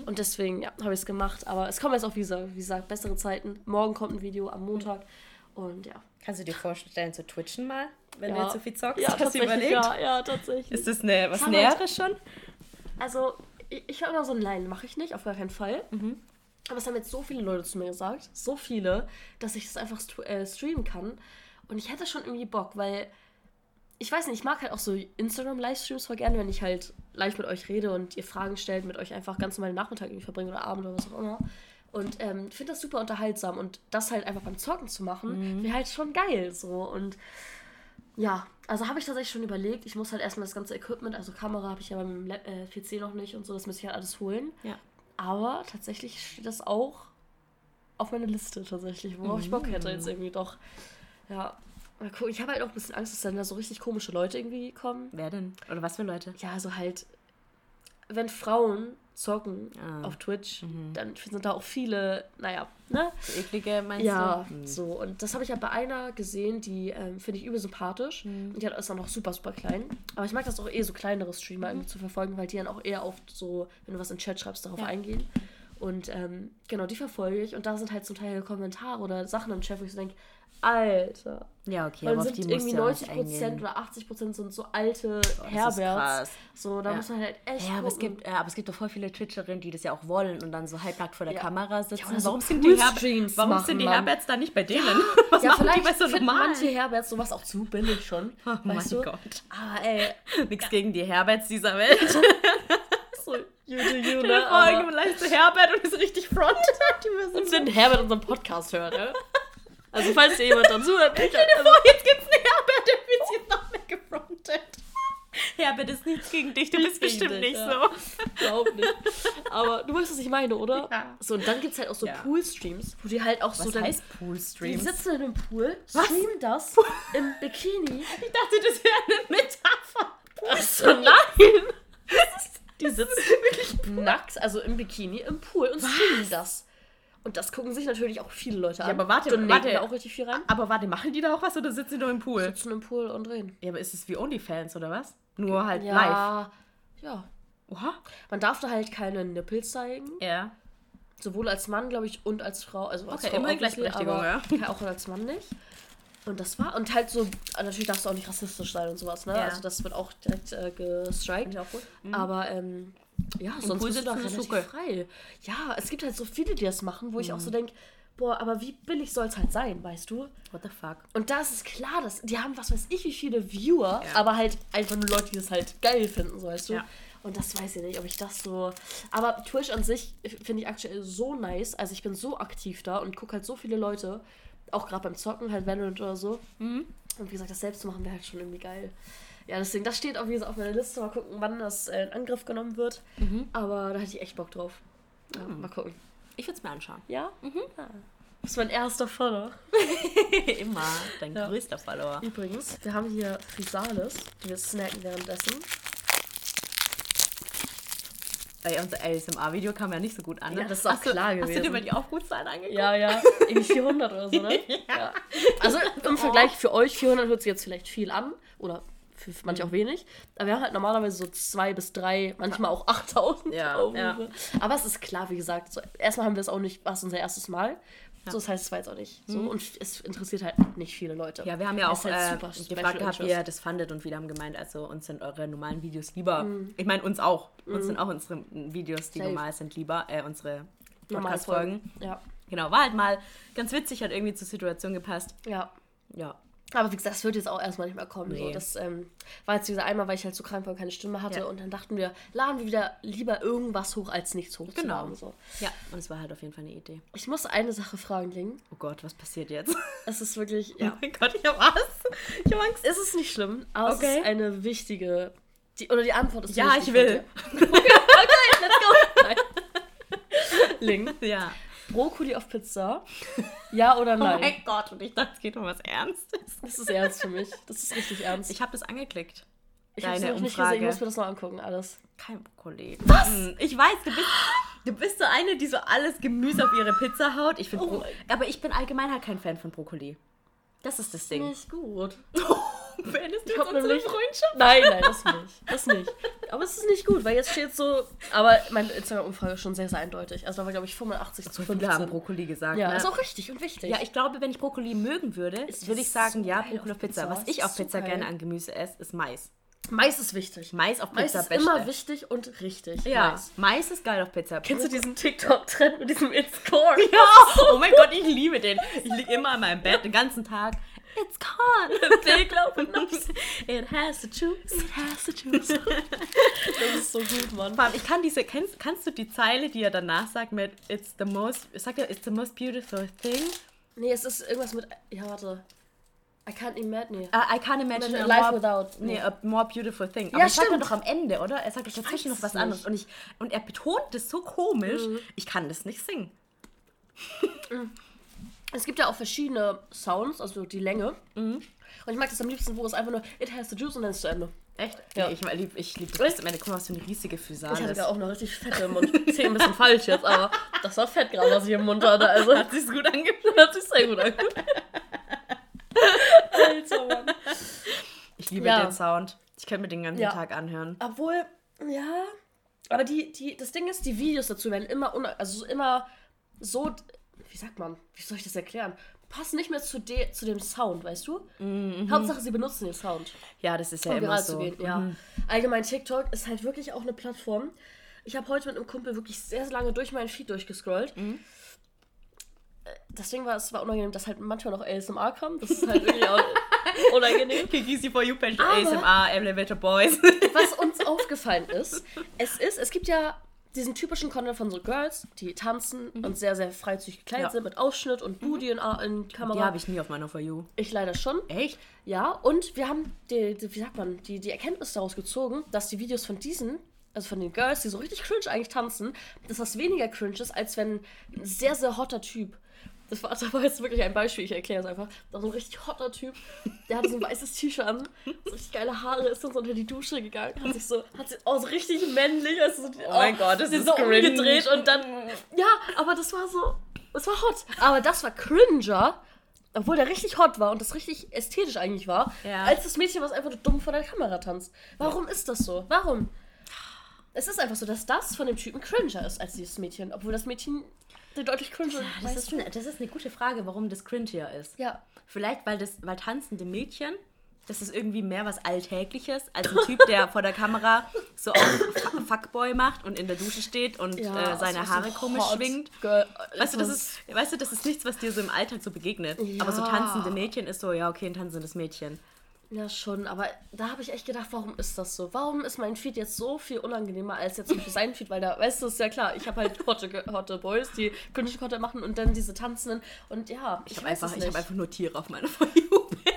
Und deswegen, ja, habe ich es gemacht. Aber es kommen jetzt auch, wie gesagt, wie gesagt, bessere Zeiten. Morgen kommt ein Video am Montag. Und ja. Kannst du dir vorstellen, zu twitchen mal, wenn ja. du jetzt so viel zockst? Ja, Hast du überlegt? Ja, ja, tatsächlich. Ist das eine, was Näheres schon? Also, ich, ich habe immer so einen Line, mache ich nicht, auf gar keinen Fall. Aber es haben jetzt so viele Leute zu mir gesagt, so viele, dass ich das einfach äh, streamen kann. Und ich hätte schon irgendwie Bock, weil ich weiß nicht, ich mag halt auch so Instagram-Livestreams voll gerne, wenn ich halt live mit euch rede und ihr Fragen stellt, mit euch einfach ganz normal den Nachmittag irgendwie verbringe oder Abend oder was auch immer. Und ähm, finde das super unterhaltsam und das halt einfach beim Zocken zu machen, wäre halt schon geil so. Und ja, also habe ich tatsächlich schon überlegt. Ich muss halt erstmal das ganze Equipment, also Kamera habe ich ja beim Lab- äh, PC noch nicht und so, das müsste ich halt alles holen. Ja. Aber tatsächlich steht das auch auf meiner Liste tatsächlich, worauf ich Bock hätte jetzt irgendwie doch. Ja. Mal gucken. Ich habe halt auch ein bisschen Angst, dass dann da so richtig komische Leute irgendwie kommen. Wer denn? Oder was für Leute? Ja, also halt, wenn Frauen zocken Ah. auf Twitch, dann sind da auch viele, naja, ne? So eklige meinst Ja, du? Hm. so. Und das habe ich ja bei einer gesehen, die ähm, finde ich übel sympathisch. Mhm. Und die hat- ist dann noch super, super klein. Aber ich mag das auch eh, so kleinere Streamer Mhm. irgendwie zu verfolgen, weil die dann auch eher oft so, wenn du was in Chat schreibst, darauf Ja. eingehen. Und ähm, genau, die verfolge ich. Und da sind halt zum Teil Kommentare oder Sachen im Chat, wo ich so denke, Alter. Ja, okay, aber auf sind die musst irgendwie du auch nicht 90 Prozent oder 80 Prozent sind so alte ist Herberts. So, da Ja. muss man halt echt. Ja, aber es, gibt, ja, aber es gibt doch voll viele Twitcherinnen, die das ja auch wollen und dann so halbnackt vor der Ja. Kamera sitzen. Ja, so warum sind die, Poolstreams warum machen, sind die. Herberts da nicht bei denen? Was ja, machen die bei so normalen? manche Herberts sowas auch zu billig schon. Oh mein du? Gott. Aber ey, Nichts gegen die Herberts dieser Welt. so, you do you, ne? vor, Aber- irgendwo leist du Herbert und ist richtig front. Die Und wenn Herbert unseren Podcast hört, ne? Also falls dir jemand dazu hört, ich, dir vor, jetzt gibt's einen Herbert, der wird jetzt noch mehr gefrontet. Herbert ist nichts gegen dich, du bist bestimmt dich, nicht ja. so. Überhaupt nicht. Aber du weißt, was ich meine, oder? Ja. So, und dann gibt es halt auch so Ja. Pool-Streams, wo die halt auch so Was dann. heißt Die Poolstream? sitzen in einem Pool, streamen das im Bikini. Ich dachte, das wäre eine Metapher. So, nein! Die sitzen wirklich nackt, also im Bikini, im Pool und streamen das. Und das gucken sich natürlich auch viele Leute an. Ja, aber warte, Donaten warte. da auch richtig viel rein. Aber warte, machen die da auch was oder sitzen die nur im Pool? Sitzen im Pool und drehen. Ja, aber ist es wie OnlyFans oder was? Nur halt live. Ja. Ja. Oha. Man darf da halt keine Nippel zeigen. Ja. Sowohl als Mann, glaube ich, und als Frau. Also als Okay, Frau immer Gleichberechtigung, aber ja. Auch als Mann nicht. Und das war, und halt so, natürlich darfst du auch nicht rassistisch sein und sowas, ne? Ja. Also das wird auch direkt äh, gestrikt. ich auch gut. Aber ähm, ja, sonst du da sitzen ist relativ okay. frei. Ja, es gibt halt so viele, die das machen, wo ich Mhm. auch so denke, boah, aber wie billig soll es halt sein, weißt du? What the fuck? Und da ist es klar, dass die haben was weiß ich wie viele Viewer, Ja. aber halt einfach nur Leute, die das halt geil finden, so weißt du. Ja. Und das weiß ich nicht, ob ich das so. Aber Twitch an sich finde ich aktuell so nice. Also ich bin so aktiv da und gucke halt so viele Leute, auch gerade beim Zocken, halt Valorant oder so. Mhm. Und wie gesagt, das selbst zu machen wäre halt schon irgendwie geil. Ja, deswegen, das steht auf auf meiner Liste. Mal gucken, wann das äh, in Angriff genommen wird. Mhm. Aber da hätte ich echt Bock drauf. Ja, Mal gucken. Ich würde es mir anschauen. Ja? Mhm. Ja. Das ist mein erster Follower. Immer dein Ja. größter Follower. Übrigens, wir haben hier Physalis, die wir snacken währenddessen. Ey, unser ASMR-Video kam ja nicht so gut an. Ne? Ja, das ist auch Hast du- klar Hast du gewesen. dir mal die Aufrufzahlen angeguckt? Ja, ja. Irgendwie 400 oder so, ne? ja. Also im Vergleich für euch, 400 hört sich jetzt vielleicht viel an. Oder für manche auch wenig. Aber wir haben halt normalerweise so zwei bis drei, manchmal auch 8000 Ja, Aufrufe. ja. Aber es ist klar, wie gesagt. So, erstmal haben wir es auch nicht, war es unser erstes Mal. So, das heißt, es war jetzt auch nicht so. Und es interessiert halt nicht viele Leute. Ja, wir haben ja auch halt äh, gefragt gehabt, wie ihr das fandet und viele haben gemeint, also uns sind eure normalen Videos lieber. Mhm. Ich meine, uns auch. Uns sind auch unsere Videos, die Safe. normal sind, lieber. Äh, unsere Podcast-Folgen. Ja. Genau, war halt mal ganz witzig, hat irgendwie zur Situation gepasst. Ja. Ja. Aber wie gesagt, das wird jetzt auch erstmal nicht mehr kommen. So. Nee. Das ähm, war jetzt dieser einmal, weil ich halt so krank war und keine Stimme hatte. Ja. Und dann dachten wir, laden wir wieder lieber irgendwas hoch, als nichts hoch Genau. So. Ja, und es war halt auf jeden Fall eine Idee. Ich muss eine Sache fragen, Ling. Oh Gott, was passiert jetzt? Es ist wirklich, ja, Oh mein Gott, ich hab Angst. Ich hab Angst. es ist nicht schlimm, aber es Okay. ist eine wichtige, die, oder die Antwort ist Ja, ich will. Okay, okay, let's go. Nein. Ling, Ja. Brokkoli auf Pizza, ja oder Oh nein? mein Gott, und ich dachte, es geht um was Ernstes. Das ist ernst für mich. Das ist richtig ernst. Ich habe das angeklickt. Ich habe es noch nicht gesehen, ich muss mir das noch angucken, alles. Kein Brokkoli. Was? Ich weiß, du bist, du bist so eine, die so alles Gemüse auf ihre Pizza haut. Ich find Oh aber ich bin allgemein halt kein Fan von Brokkoli. Das ist das Ding. Nicht gut. Beendest Ich hab unsere nämlich- Freundschaft? Nein, nein, das nicht. Das nicht. Aber es ist nicht gut, weil jetzt steht so. Aber meine Instagram-Umfrage ist schon sehr, sehr eindeutig. Also da war, glaube ich, 85 zu So viele haben 15. Brokkoli gesagt. Ja, ne? ist auch richtig und wichtig. ja, ich glaube, wenn ich Brokkoli mögen würde, würde ich sagen, so ja, Brokkoli auf Pizza. Pizza. Was ich auf so Pizza geil. gerne an Gemüse esse, ist Mais. Mais ist wichtig. Mais auf Mais Pizza ist beste. immer wichtig und richtig. Ja, Mais. Mais ist geil auf Pizza. Kennst du diesen TikTok-Trend mit diesem It's corn? Ja, oh mein Gott, ich liebe den. Ich liege immer in meinem Bett den ganzen Tag. It's corn. Big loaf of nuts. It has the juice. It has the juice. Das ist so gut, Mann. Vor allem, ich kann diese, kennst, kannst du die Zeile, die er danach sagt mit It's the most, sagt er, It's the most beautiful thing? Nee, es ist irgendwas mit. Ja, warte. I can't imagine. Nee. Uh, I can't imagine a Life more, without. nee, a more beautiful thing. Ja, Aber das sagt er doch am Ende, oder? Er sagt doch dazwischen noch was es anderes. Und, ich, und er betont das so komisch, ich kann das nicht singen. Es gibt ja auch verschiedene Sounds, also die Länge. Und ich mag das am liebsten, wo es einfach nur It has the juice und dann ist es zu Ende. Echt? Ja. Nee, ich liebe ich lieb das Ende. Guck mal, was für eine riesige Fusale Ich hatte ja auch noch richtig Fett im Mund. Ist ein bisschen falsch jetzt, aber das war Fett gerade, was ich im Mund hatte. Also Hat sich's gut angefühlt? hört sich sehr gut an. Alter, Mann. Ich liebe Ja. den Sound. Ich könnte mir den ganzen Ja. Tag anhören. Obwohl, ja. Aber die, die, das Ding ist, die Videos dazu werden immer, also immer so, wie sagt man, wie soll ich das erklären? Passen nicht mehr zu, de, zu dem Sound, weißt du? Hauptsache, sie benutzen den Sound. Ja, das ist ja um immer so. zu gehen. Ja. Allgemein TikTok ist halt wirklich auch eine Plattform. Ich habe heute mit einem Kumpel wirklich sehr, sehr lange durch meinen Feed durchgescrollt. Mhm. Äh, Das Ding war, es war unangenehm, dass halt manchmal noch ASMR kam. Das ist halt wirklich auch unangenehm. Easy for you page Aber- ASMR, Elevator Boys. Was uns aufgefallen ist, es ist, es gibt ja diesen typischen Content von so Girls, die tanzen und sehr, sehr freizügig gekleidet Ja. sind mit Ausschnitt und Booty in, in Die Kamera. habe ich nie auf meiner For You. ich leider schon. Echt? Ja, und wir haben die, die, wie sagt man, die, die Erkenntnis daraus gezogen, dass die Videos von diesen, also von den Girls, die so richtig cringe eigentlich tanzen, dass das weniger cringe ist, als wenn ein sehr, sehr hotter Typ. Das war, das war jetzt wirklich ein Beispiel, ich erkläre es einfach. Da war so ein richtig hotter Typ, der hatte so ein weißes T-Shirt an, so richtig geile Haare, ist dann so unter die Dusche gegangen, hat sich so, hat sich auch so richtig männlich, also so, Oh mein Gott, das ist so cringe. umgedreht und dann, ja, aber das war so, das war hot. Aber das war cringer, obwohl der richtig hot war und das richtig ästhetisch eigentlich war, Ja. als das Mädchen, was einfach nur dumm vor der Kamera tanzt. Warum ist das so? Warum? Es ist einfach so, dass das von dem Typen cringer ist als dieses Mädchen, obwohl das Mädchen deutlich cringer Das ist, eine, das ist eine gute Frage, warum das cringier ist. Ja. Vielleicht, weil das, weil tanzende Mädchen, das ist irgendwie mehr was Alltägliches, als ein Typ, der vor der Kamera so auf Fu- Fuckboy macht und in der Dusche steht und ja äh, seine so- Haare so komisch schwingt. Weißt du, das ist, weißt du, das ist nichts, was dir so im Alltag so begegnet. Aber so Ja. tanzende Mädchen ist so, ja, okay, ein tanzendes Mädchen. Ja, schon, aber da habe ich echt gedacht, warum ist das so? Warum ist mein Feed jetzt so viel unangenehmer als jetzt zum Beispiel sein Feed? Weil da, weißt du, ist ja klar, ich habe halt hotte, hotte Boys, die künstliche Content machen und dann diese Tanzenden und ja, ich, Ich habe weiß einfach, ich hab einfach nur Tiere auf meiner For.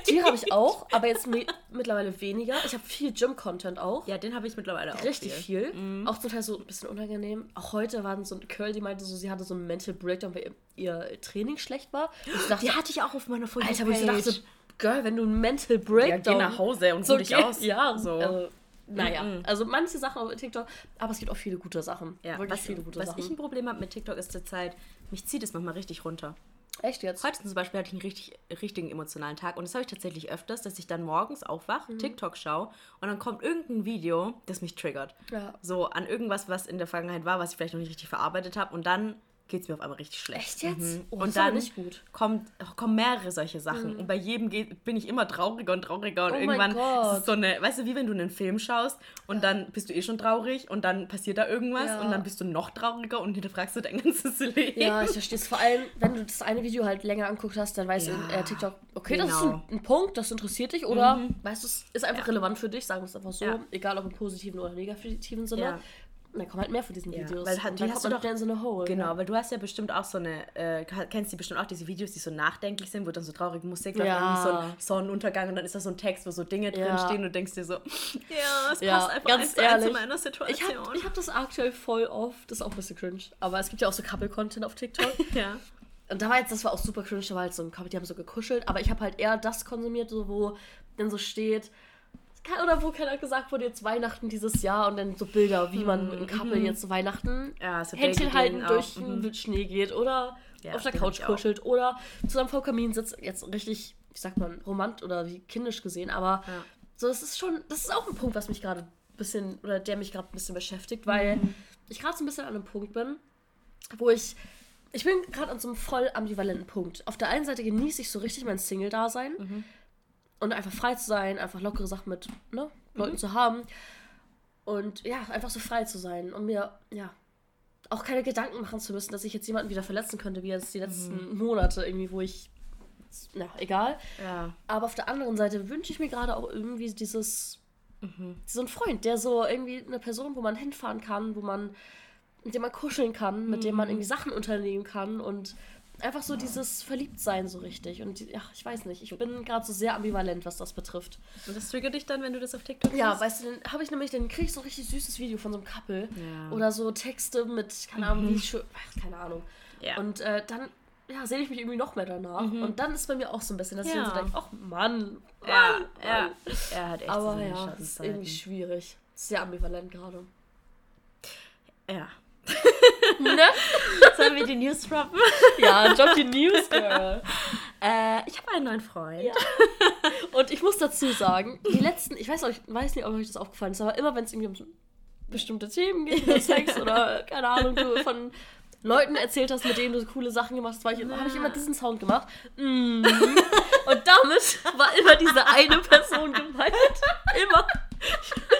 Die habe ich auch, aber jetzt mi mittlerweile weniger. Ich habe viel Gym-Content auch. Ja, den habe ich mittlerweile auch. Richtig viel. viel. Auch zum Teil so ein bisschen unangenehm. Auch heute war so ein Curl, die meinte so, sie hatte so einen Mental Breakdown, weil ihr, Training schlecht war. Und ich dachte, Die hatte ich auch auf meiner For You. Alter, wo ich dachte, Girl, wenn du einen Mental ja, Breakdown... geh nach Hause und so dich aus. Ja, so. Also, naja, also manche Sachen auf TikTok, aber es gibt auch viele gute Sachen. ja, Wirklich was, viele gute was Sachen. ich ein Problem habe mit TikTok ist zurzeit, mich zieht es manchmal richtig runter. Echt jetzt? Heute zum Beispiel hatte ich einen richtig, richtigen emotionalen Tag und das habe ich tatsächlich öfters, dass ich dann morgens aufwache, Mhm. TikTok schaue und dann kommt irgendein Video, das mich triggert. Ja. So an irgendwas, was in der Vergangenheit war, was ich vielleicht noch nicht richtig verarbeitet habe und dann geht es mir auf einmal richtig schlecht. Echt jetzt? Mhm. Oh, und dann nicht gut. Kommt, kommen mehrere solche Sachen. Und bei jedem geht, bin ich immer trauriger und trauriger. Und Oh irgendwann ist es so eine, weißt du, wie wenn du einen Film schaust und dann bist du eh schon traurig und dann passiert da irgendwas Ja. und dann bist du noch trauriger und hinterfragst du dein ganzes Leben. Ja, ich verstehe es. Vor allem, wenn du das eine Video halt länger anguckt hast, dann weißt du in Ja, äh, TikTok, okay, das ist genau. ein, ein Punkt, das interessiert dich oder weißt du, es ist einfach relevant für dich, sagen wir es einfach so, Ja. egal ob im positiven oder negativen Sinne. Ja. Und dann kommen halt mehr von diesen Ja, Videos. weil hat- und die dann hast kommt du wieder in so eine Hole. Genau, weil du hast ja bestimmt auch so eine, äh, kennst du bestimmt auch diese Videos, die so nachdenklich sind, wo dann so traurige Musik läuft, Ja. so ein Sonnenuntergang und dann ist da so ein Text, wo so Dinge Ja. drinstehen und du denkst dir so, ja, es Ja, passt einfach ganz eins zu ehrlich. meiner Ich Situation. habe ich hab das aktuell voll oft, das ist auch ein bisschen cringe, aber es gibt ja auch so Couple-Content auf TikTok. ja. Und da war jetzt, das war auch super cringe, da war halt so ein Couple, die haben so gekuschelt, aber ich habe halt eher das konsumiert, so, wo dann so steht, oder wo keiner gesagt wurde, jetzt Weihnachten dieses Jahr und dann so Bilder, wie man mit einem Couple jetzt Weihnachten Ja, so Händchen halten durch mhm. den Schnee geht oder Ja, auf der Couch kuschelt oder zusammen vor Kamin sitzt, jetzt richtig, wie sagt man, romant oder wie kindisch gesehen, aber Ja. so, das ist schon, das ist auch ein Punkt, was mich gerade ein bisschen, oder der mich gerade ein bisschen beschäftigt, weil Mhm. ich gerade so ein bisschen an einem Punkt bin, wo ich, ich bin gerade an so einem voll ambivalenten Punkt. Auf der einen Seite genieße ich so richtig mein Single-Dasein Mhm. Und einfach frei zu sein, einfach lockere Sachen mit ne, Mhm. Leuten zu haben und ja, einfach so frei zu sein und mir, ja, auch keine Gedanken machen zu müssen, dass ich jetzt jemanden wieder verletzen könnte, wie jetzt die letzten Monate irgendwie, wo ich, na, egal. ja. Aber auf der anderen Seite wünsche ich mir gerade auch irgendwie dieses, so ein Freund, der so irgendwie eine Person, wo man hinfahren kann, wo man, mit dem man kuscheln kann, mit dem man irgendwie Sachen unternehmen kann und einfach so dieses Verliebtsein so richtig. Und ja, ich weiß nicht, ich bin gerade so sehr ambivalent, was das betrifft. Und das triggert dich dann, wenn du das auf TikTok Ja, weißt du, dann habe ich nämlich, dann kriege ich so ein richtig süßes Video von so einem Couple. Ja. Oder so Texte mit, keine Ahnung, wie schön, ach, keine Ahnung. Ja. Und äh, dann, ja, sehe ich mich irgendwie noch mehr danach. Und dann ist bei mir auch so ein bisschen, dass ich Ja. dann so denke, ach Mann, ja, Mann, ja. Mann. Er hat echt Aber seine ja, ist irgendwie schwierig. Sehr ambivalent gerade. Ja. ne? Sollen wir die News droppen? Ja, drop die News, Girl. äh, ich habe einen neuen Freund. Ja. Und ich muss dazu sagen, die letzten, ich weiß, ich weiß nicht, ob euch das aufgefallen ist, aber immer wenn es irgendwie um bestimmte Themen geht, über Sex oder keine Ahnung, du von Leuten erzählt hast, mit denen du coole Sachen gemacht hast, ich- habe ich immer diesen Sound gemacht. Mm. Und damit war immer diese eine Person gemeint. Immer.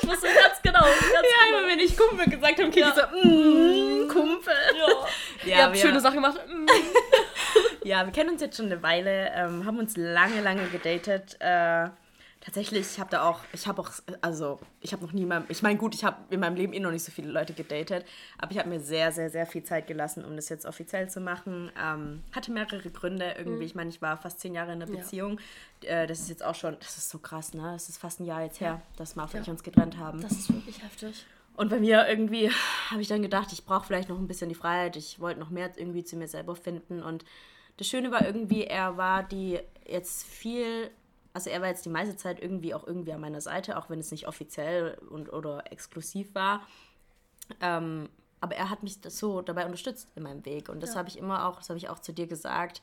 Ich wusste ganz genau. Ganz Ja, genau. immer wenn ich Kumpel gesagt habe, kriege Ja. ich so, mm, Kumpel. Ja. Ja, Ihr habt schöne Sachen gemacht. Mm. Ja, wir kennen uns jetzt schon eine Weile, ähm, haben uns lange, lange gedatet. Äh, tatsächlich, ich habe da auch, ich habe auch, also ich habe noch nie, mal, ich meine gut, ich habe in meinem Leben eh noch nicht so viele Leute gedatet, aber ich habe mir sehr, sehr, sehr viel Zeit gelassen, um das jetzt offiziell zu machen. Ähm, hatte mehrere Gründe irgendwie. Ich meine, ich war fast zehn Jahre in einer Ja. Beziehung. Äh, das ist jetzt auch schon, das ist so krass, ne? Das ist fast ein Jahr jetzt her, dass Marv und ich uns getrennt haben. Das ist wirklich heftig. Und bei mir irgendwie habe ich dann gedacht, ich brauche vielleicht noch ein bisschen die Freiheit. Ich wollte noch mehr irgendwie zu mir selber finden. Und das Schöne war irgendwie, er war die jetzt viel, also er war jetzt die meiste Zeit irgendwie auch irgendwie an meiner Seite, auch wenn es nicht offiziell und oder exklusiv war. Ähm, aber er hat mich so dabei unterstützt in meinem Weg. Und das Ja. habe ich immer auch, das habe ich auch zu dir gesagt,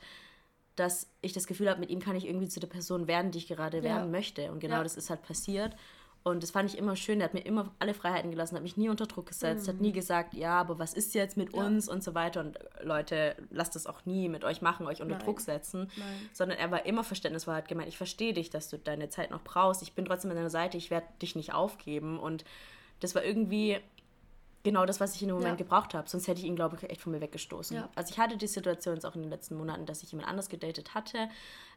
dass ich das Gefühl habe, mit ihm kann ich irgendwie zu der Person werden, die ich gerade Ja. werden möchte. Und genau Ja. das ist halt passiert. Und das fand ich immer schön. Er hat mir immer alle Freiheiten gelassen, hat mich nie unter Druck gesetzt, hat nie gesagt, ja, aber was ist jetzt mit Mhm. Ja. uns und so weiter. Und äh, Leute, lasst das auch nie mit euch machen, euch unter Nein. Druck setzen. Nein. Sondern er war immer verständnisvoll, hat gemeint, ich verstehe dich, dass du deine Zeit noch brauchst. Ich bin trotzdem an deiner Seite, ich werde dich nicht aufgeben. Und das war irgendwie genau das, was ich in dem Moment Ja. gebraucht habe. Sonst hätte ich ihn, glaube ich, echt von mir weggestoßen. Ja. Also ich hatte die Situation jetzt auch in den letzten Monaten, dass ich jemand anders gedatet hatte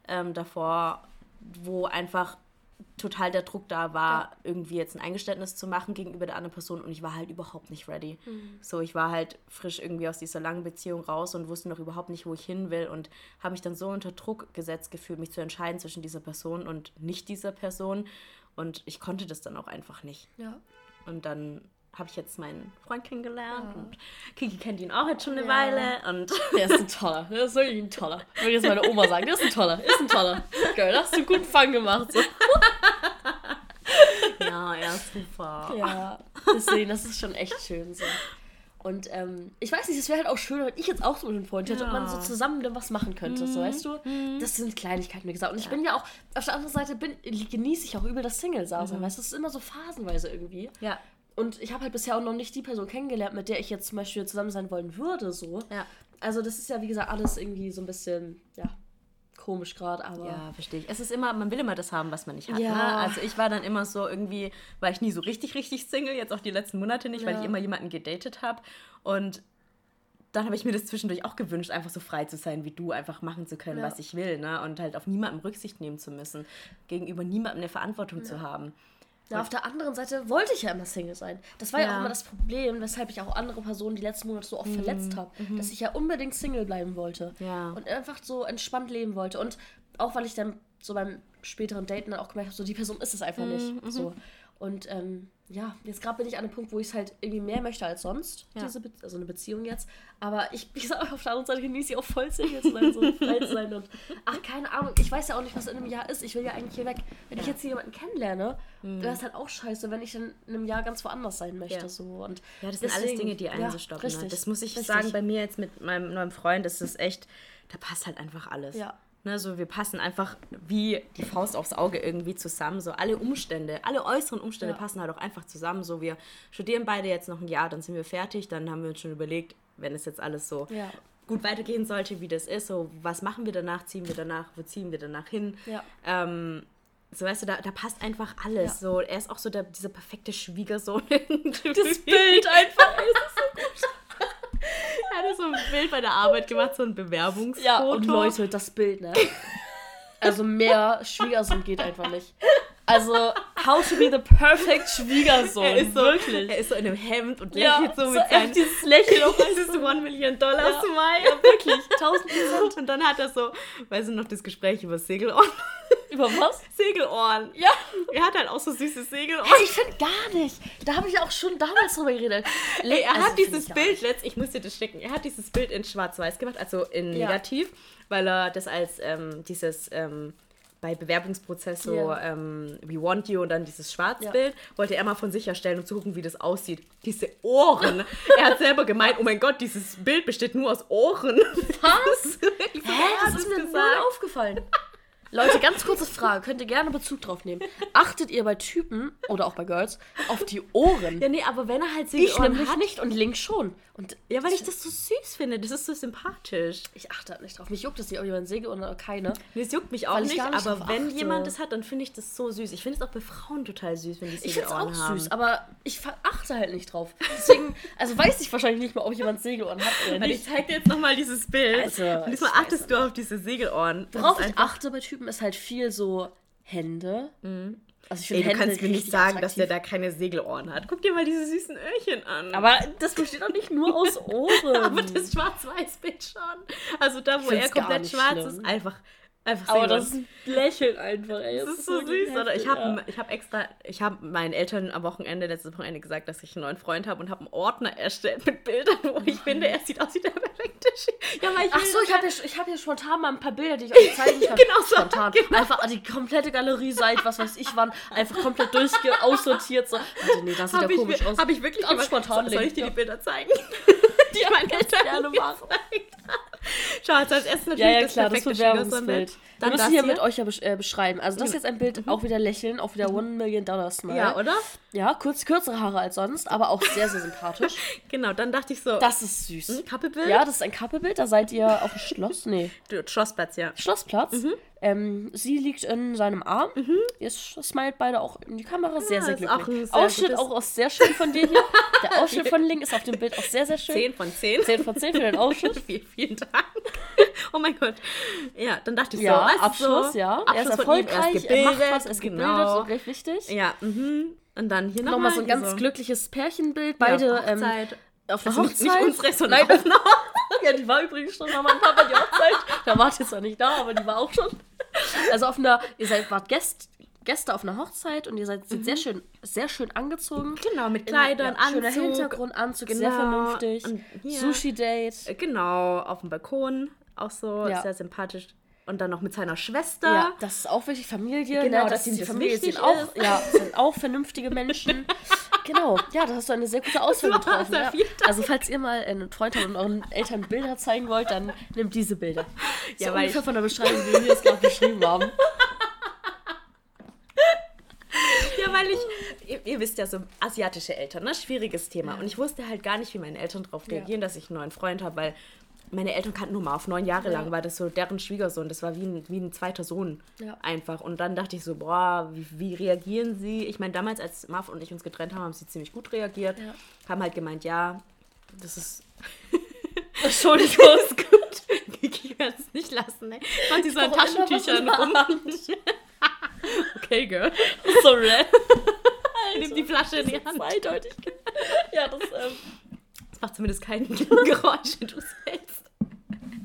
ähm, davor, wo einfach total der Druck da war, irgendwie jetzt ein Eingeständnis zu machen gegenüber der anderen Person und ich war halt überhaupt nicht ready. Mhm. So, ich war halt frisch irgendwie aus dieser langen Beziehung raus und wusste noch überhaupt nicht, wo ich hin will und habe mich dann so unter Druck gesetzt gefühlt, mich zu entscheiden zwischen dieser Person und nicht dieser Person und ich konnte das dann auch einfach nicht. Ja. Und dann habe ich jetzt meinen Freund kennengelernt Ja. und Kiki kennt ihn auch jetzt schon eine Ja. Weile und Der ist ein toller. Der ist wirklich ein toller. Würde jetzt meine Oma sagen. Der ist ein toller. Ist ein toller. Da hast du einen guten Fang gemacht. So. ja, er ist super. Ja, deswegen, das ist schon echt schön so. Und ähm, ich weiß nicht, es wäre halt auch schön, wenn ich jetzt auch so einen Freund hätte und man so zusammen dann was machen könnte, so weißt du? Das sind Kleinigkeiten, wie gesagt. Und ich bin ja auch, auf der anderen Seite bin, genieße ich auch übel das Single-Dasein, weißt du? Das ist immer so phasenweise irgendwie. Ja. Und ich habe halt bisher auch noch nicht die Person kennengelernt, mit der ich jetzt zum Beispiel zusammen sein wollen würde, so. Ja. Also das ist ja, wie gesagt, alles irgendwie so ein bisschen, ja, komisch gerade, aber. Ja, verstehe ich. Es ist immer, man will immer das haben, was man nicht hat. Ja. Ne? Also ich war dann immer so irgendwie, war ich nie so richtig, richtig Single, jetzt auch die letzten Monate nicht, weil Ja. ich immer jemanden gedatet habe. Und dann habe ich mir das zwischendurch auch gewünscht, einfach so frei zu sein wie du, einfach machen zu können, Ja. was ich will, ne? Und halt auf niemandem Rücksicht nehmen zu müssen, gegenüber niemandem eine Verantwortung zu haben. Ja, auf der anderen Seite wollte ich ja immer Single sein. Das war ja, Ja. auch immer das Problem, weshalb ich auch andere Personen die letzten Monate so oft verletzt habe. Dass ich ja unbedingt Single bleiben wollte. Ja. Und einfach so entspannt leben wollte. Und auch weil ich dann so beim späteren Daten dann auch gemerkt habe, so die Person ist es einfach nicht. So. Und ähm, ja, jetzt gerade bin ich an einem Punkt, wo ich es halt irgendwie mehr möchte als sonst, Ja. diese Be also eine Beziehung jetzt. Aber ich, wie gesagt, auf der anderen Seite genieße ich auch voll Single zu sein, so frei zu sein. Und ach, keine Ahnung, ich weiß ja auch nicht, was in einem Jahr ist. Ich will ja eigentlich hier weg. Wenn ich jetzt hier jemanden kennenlerne, wäre es halt auch scheiße, wenn ich dann in einem Jahr ganz woanders sein möchte. Ja. So. Und Ja, das sind alles deswegen- Dinge, die einen ja, so stoppen. Richtig, ne? Das muss ich richtig. sagen, bei mir jetzt mit meinem neuen Freund, das ist echt, da passt halt einfach alles. Ja. Ne, so wir passen einfach wie die Faust aufs Auge irgendwie zusammen. So alle Umstände, alle äußeren Umstände Ja. passen halt auch einfach zusammen. So wir studieren beide jetzt noch ein Jahr, dann sind wir fertig. Dann haben wir uns schon überlegt, wenn es jetzt alles so Ja. gut weitergehen sollte, wie das ist, so was machen wir danach, ziehen wir danach, wo ziehen wir danach hin. Ja. Ähm, so weißt du, da, da passt einfach alles. So, er ist auch so der, dieser perfekte Schwiegersohn. das Bild einfach. er hatte so ein Bild bei der Arbeit gemacht, so ein Bewerbungsfoto. Ja, und Leute, das Bild, ne? Also mehr Schwiegersohn geht einfach nicht. Also, how to be the perfect Schwiegersohn. er ist so, wirklich. Er ist so in einem Hemd und Ja, lächelt so, so mit echt seinem dieses Lächeln auch, dieses One Million Dollar Ja. Smile. Ja, wirklich, 1000 Prozent. Und dann hat er so, weißt du noch, das Gespräch über Segelohren. Über was? Segelohren. Ja. Er hat halt auch so süße Segelohren. Hey, ich finde gar nicht. Da habe ich auch schon damals drüber geredet. Ey, er Also, hat dieses Bild letzt, ich muss dir das schicken, er hat dieses Bild in schwarz-weiß gemacht, also in Ja. negativ, weil er das als ähm, dieses ähm, bei Bewerbungsprozess so Ja. ähm, We Want You und dann dieses Schwarzbild, Ja. wollte er mal von sich erstellen und zu gucken, wie das aussieht. Diese Ohren. er hat selber gemeint, oh mein Gott, dieses Bild besteht nur aus Ohren. Was? Hä, Hä, das ist mir null aufgefallen. Leute, ganz kurze Frage, könnt ihr gerne Bezug drauf nehmen. Achtet ihr bei Typen oder auch bei Girls auf die Ohren? Ja, nee, aber wenn er halt ich Segelohren nämlich hat, nicht und Link schon. Und ja, weil ich das so süß finde, das ist so sympathisch. ich achte halt nicht drauf. Mich juckt es nicht, ob jemand Segel oder keine. Nee, es juckt mich auch Weil ich nicht, gar nicht aber drauf wenn achte. jemand das hat, dann finde ich das so süß. Ich finde es auch bei Frauen total süß, wenn die Ich finde es auch haben. süß, aber ich ver- achte halt nicht drauf. Deswegen, also weiß ich wahrscheinlich nicht mal, ob jemand Segelohren hat oder Weil ich nicht. zeig dir jetzt nochmal dieses Bild. Also, und diesmal ich weiß achtest du auf diese Segelohren. Das Worauf ist ich einfach- achte bei Typen ist halt viel so Hände. Also ich Ey, finde du Hände kannst mir nicht sagen, dass der attraktiv. da keine Segelohren hat. Guck dir mal diese süßen Öhrchen an. Aber das besteht doch nicht nur aus Ohren. Aber das Schwarz-Weiß-Bild schon. Also da, wo er komplett schwarz schlimm. ist, einfach, einfach Aber das Lächeln einfach, ey. Das ist so süß, oder? Ich habe ja. ich hab extra, ich habe meinen Eltern am Wochenende, letztes Wochenende gesagt, dass ich einen neuen Freund habe und habe einen Ordner erstellt mit Bildern, wo ich finde, er sieht aus wie der perfekte Sch Ja, weil ich Ach so, ich das habe ja, ich hab ja spontan mal ein paar Bilder, die ich euch zeigen kann. Genau so, Spontan. genau. Einfach die komplette Galerie seit, was weiß ich wann, einfach komplett durchge aussortiert. So. Warte, nee, das sieht Hab ja komisch aus. Hab ich wirklich gemacht. spontan, So, Soll ich dir die Bilder zeigen? die ich meinen Eltern gerne machen. Schau, als erstes natürlich Ja, ja, das klar, das perfekte Bewerbungsbild. Schwiegersohnbild. Wir Dann müssen das hier hier. mit euch ja besch äh, beschreiben. Also das ist jetzt ein Bild, auch wieder lächeln, auch wieder One Million Dollar Smile. Ja, oder? Ja, kurz, kürzere Haare als sonst, aber auch sehr, sehr sympathisch. Genau, dann dachte ich so, Das ist süß. ein Kappelbild? Ja, das ist ein Kappelbild. Da seid ihr auf dem Schloss. Nee, Schlossplatz, ja. Schlossplatz. Mhm. Ähm, sie liegt in seinem Arm. Ihr smilet beide auch in die Kamera. Sehr, sehr auch glücklich. ein sehr Ausschnitt auch aus sehr schön von dir hier. Der Ausschnitt von Link ist auf dem Bild auch sehr, sehr schön. 10 von 10. 10 von 10 für den Ausschnitt. vielen, vielen Dank. Oh mein Gott. Ja, dann dachte ich Ja, so, du, Abschluss, so, ja. Abschluss er ist erfolgreich, er, macht was, er ist gebildet, genau. so recht wichtig. Ja, mhm. Und dann hier nochmal. Nochmal so ein ganz glückliches Pärchenbild. Beide ja, ähm, Hochzeit. auf einer Also nicht- Hochzeit. Nicht unsere, sondern Nein, auf ja, die war übrigens schon Mama und Papa, die Hochzeit. Da wart ihr zwar nicht da, aber die war auch schon. Also auf einer, ihr seid, wart Gäst, Gäste auf einer Hochzeit und ihr seid seid sehr schön, sehr schön angezogen. Genau, mit Kleidern, ja, Schöner Anzug. Hintergrund, Anzug, sehr Genau. vernünftig. Und hier- Sushi-Date. Äh, Genau, auf dem Balkon. Auch so Ja. sehr sympathisch. Und dann noch mit seiner Schwester. Ja, das ist auch wichtig. Familie, Genau, ne, dass dass die das Familie sind auch, ist. ja, sind auch vernünftige Menschen. genau, ja, da hast du eine sehr gute Auswahl war getroffen. Ja. Also falls ihr mal einen Freund habt und euren Eltern Bilder zeigen wollt, dann nehmt diese Bilder. Ja, so weil ungefähr ich- von der Beschreibung, wie wir es gerade beschrieben haben. Ja, weil ich, ihr, ihr wisst ja, so asiatische Eltern, ne? Schwieriges Thema. Und ich wusste halt gar nicht, wie meine Eltern darauf reagieren, dass ich einen neuen Freund habe, weil meine Eltern kannten nur Marv, neun Jahre Ja. lang war das so deren Schwiegersohn. Das war wie ein, wie ein zweiter Sohn Ja. einfach. Und dann dachte ich so, boah, wie, wie reagieren sie? Ich meine, damals, als Marv und ich uns getrennt haben, haben sie ziemlich gut reagiert. Ja. Haben halt gemeint, ja, das ist Entschuldigung. ist gut. Ich kann es nicht lassen, ne? Macht sie so an Taschentüchern rum. okay, Girl. so red. Nimm die Flasche in die Hand. Zweideutig. Ja, das, ähm, Das macht zumindest kein Geräusch, wenn du es hältst.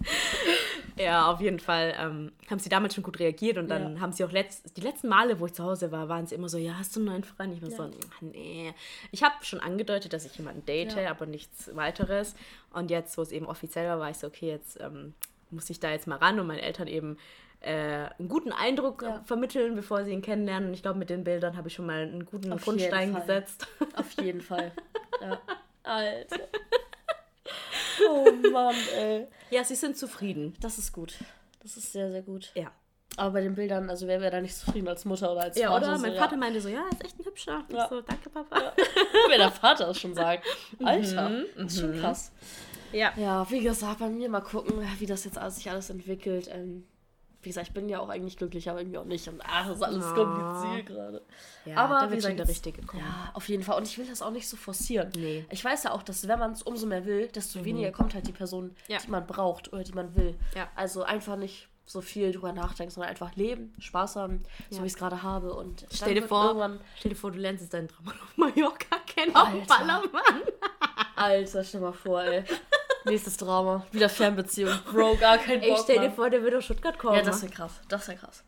Ja, auf jeden Fall ähm, haben sie damals schon gut reagiert und dann Ja. haben sie auch letzt, die letzten Male, wo ich zu Hause war, waren sie immer so, ja, hast du einen neuen Freund? Ich war so, Ja. "Ach, nee. Ich habe schon angedeutet, dass ich jemanden date, Ja. aber nichts weiteres. Und jetzt, wo es eben offiziell war, war ich so, okay, jetzt ähm, muss ich da jetzt mal ran und meinen Eltern eben äh, einen guten Eindruck Ja. vermitteln, bevor sie ihn kennenlernen. Und ich glaube, mit den Bildern habe ich schon mal einen guten Auf Grundstein gesetzt. auf jeden Fall. Ja. Alter. Oh Mann, ey. Ja, sie sind zufrieden. Das ist gut. Das ist sehr, sehr gut. Ja. Aber bei den Bildern, also wer wäre da nicht zufrieden als Mutter oder als Ja, Vater? oder? so, Mein ja. Vater meinte so, ja, ist echt ein hübscher. Ja. Ich so, danke, Papa. Wenn der Vater es schon sagt. Alter, das ist schon krass. Ja. Ja, wie gesagt, bei mir mal gucken, wie das jetzt alles, sich alles entwickelt. Ähm, wie gesagt, ich bin ja auch eigentlich glücklich, aber irgendwie auch nicht. Und ach, das ist alles Oh. kompliziert gerade. Ja, aber da wird schon der Richtige kommen. Ja, auf jeden Fall. Und ich will das auch nicht so forcieren. Nee. Ich weiß ja auch, dass wenn man es umso mehr will, desto weniger kommt halt die Person, Mhm. Ja. die man braucht oder die man will. Ja. Also einfach nicht so viel drüber nachdenken, sondern einfach leben, Spaß haben, so Ja. wie ich es gerade habe. Und Stell dir vor, stell dir vor, du lernst jetzt deinen Traum auf Mallorca kennen, auf. Ballermann. Alter, stell mal vor, ey. Nächstes Drama. Wieder Fernbeziehung. Bro, gar kein Bock, Ey, stell dir vor, der würde aus Stuttgart kommen. Ja, das wäre krass. Das wäre krass.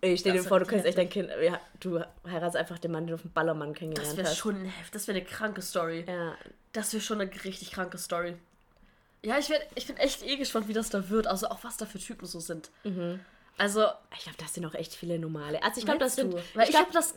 Ey, stell dir das vor, du könntest echt dein. Kind, ja, du heiratest einfach den Mann, den du auf dem Ballermann Das kennengelernt wäre hast. schon heftig. Das wäre eine kranke Story. Ja, Das wäre schon eine richtig kranke Story. Ja, ich, werd, ich bin echt eh gespannt, wie das da wird. Also auch was da für Typen so sind. Mhm. Also, ich glaube, das sind auch echt viele normale. Also ich glaube, das sind, du? Weil ich, glaub- habe das.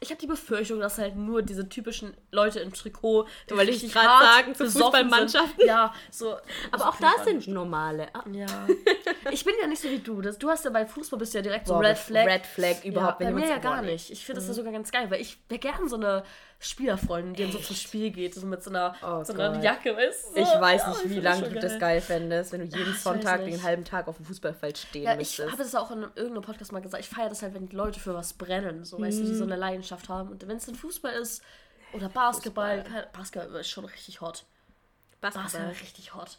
Ich habe die Befürchtung, dass halt nur diese typischen Leute im Trikot, die ich hart sagen, zu sind. Fußballmannschaften. Ja, so. aber so auch ich das sind normale. Ah, Ja. Ich bin ja nicht so wie du. Das, du hast ja bei Fußball bist du ja direkt so Boah, Red Flag. Red Flag überhaupt, Ja, bei mir ja gar nicht. Ich finde das ja sogar ganz geil, weil ich wäre gern so eine Spielerfreundin, die dann so zum Spiel geht, so mit so einer, Oh so einer. Jacke, weißt du? Ich weiß nicht, ich wie lange du das geil fändest, wenn du jeden ich weiß Sonntag den halben Tag auf dem Fußballfeld stehen Ja, ich müsstest. habe das auch in irgendeinem Podcast mal gesagt. Ich feiere das halt, wenn die Leute für was brennen, so, weißt du, Mhm. die so eine Leidenschaft haben. Und wenn es dann Fußball ist oder Basketball, kein, Basketball ist schon richtig hot. Basketball Basketball. richtig hot.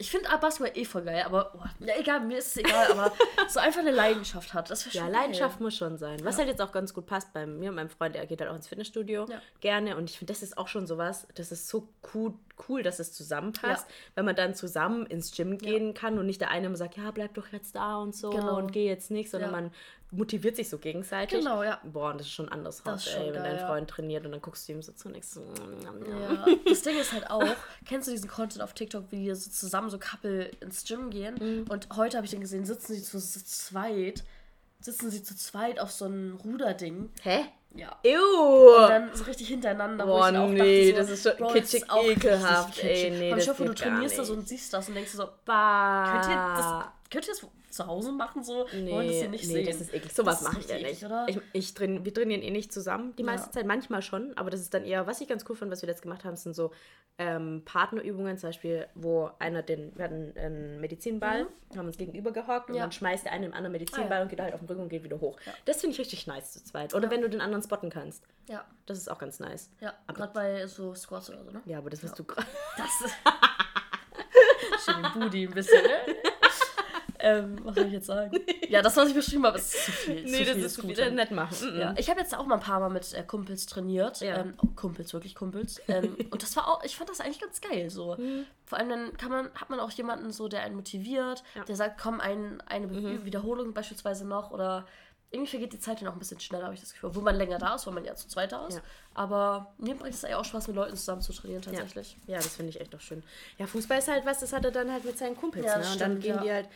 Ich finde Basketball eh voll geil, aber oh, ja, egal, mir ist es egal, aber so einfach eine Leidenschaft hat, das Ja, geil. Leidenschaft muss schon sein. Was halt jetzt auch ganz gut passt bei mir und meinem Freund, der geht halt auch ins Fitnessstudio Ja. gerne. Und ich finde, das ist auch schon sowas, das ist so cool, cool dass es zusammenpasst, Ja. wenn man dann zusammen ins Gym gehen kann und nicht der eine immer sagt, ja, bleib doch jetzt da und so Genau. und geh jetzt nicht, sondern Ja. man motiviert sich so gegenseitig. Genau, ja. Boah, und das ist schon anders Das schon ey, wenn geil, dein ja. Freund trainiert und dann guckst du ihm so zu und denkst so, mm, mm, mm. Ja. Das Ding ist halt auch, kennst du diesen Content auf TikTok, wie die so zusammen so Couple ins Gym gehen? Mhm. Und heute habe ich den gesehen, sitzen sie zu, zweit, sitzen sie zu zweit auf so einem Ruderding. Hä? Ja. Ew! Und dann so richtig hintereinander. Boah, nee, dachte, so, das ist schon Bro, kitschig ist ekelhaft, ey, kitschig. nee, Und das ich hoffe, du trainierst das und siehst das und denkst so, Bah. könnt ihr das, könnt ihr das zu Hause machen so? Nee, Wollen das hier nicht nee, sehen? das ist eklig. Sowas Das ist mache ich ja nicht. oder? Ich, ich train, wir trainieren eh nicht zusammen die Ja. meiste Zeit, manchmal schon, aber das ist dann eher, was ich ganz cool fand, was wir jetzt gemacht haben, sind so ähm, Partnerübungen, zum Beispiel, wo einer den, wir hatten einen Medizinball, haben uns gegenüber gehockt und Mhm. Ja. dann schmeißt der eine den anderen Medizinball Ah, ja. und geht halt auf den Rücken und geht wieder hoch. Das finde ich richtig nice zu zweit. Oder wenn du den anderen spotten kannst. Ja, Das ist auch ganz nice. ja. Gerade bei so Squats oder so, ne? Ja, aber das wirst du gerade. Das. Schön Booty ein bisschen, ne? ähm, was soll ich jetzt sagen? Ja, das, was ich beschrieben habe, ist zu viel. Nee, zu das viel ist Content. wieder nett machen. Mm -mm. Ja, ich habe jetzt auch mal ein paar Mal mit äh, Kumpels trainiert. Ja. Ähm, Kumpels, wirklich Kumpels. Ähm, und das war auch, ich fand das eigentlich ganz geil. So. Vor allem dann kann man, hat man auch jemanden so, der einen motiviert, Ja. der sagt, komm, ein, eine Be- Wiederholung beispielsweise noch oder irgendwie vergeht die Zeit dann auch ein bisschen schneller, habe ich das Gefühl. Wo man länger da ist, weil man ja zu zweit da ist. Ja. Aber mir bringt es eigentlich auch Spaß, mit Leuten zusammen zu trainieren tatsächlich. Ja, das finde ich echt auch schön. Ja, Fußball ist halt was, das hat er dann halt mit seinen Kumpels. Ja, ne? das Und dann stimmt, gehen ja. die halt.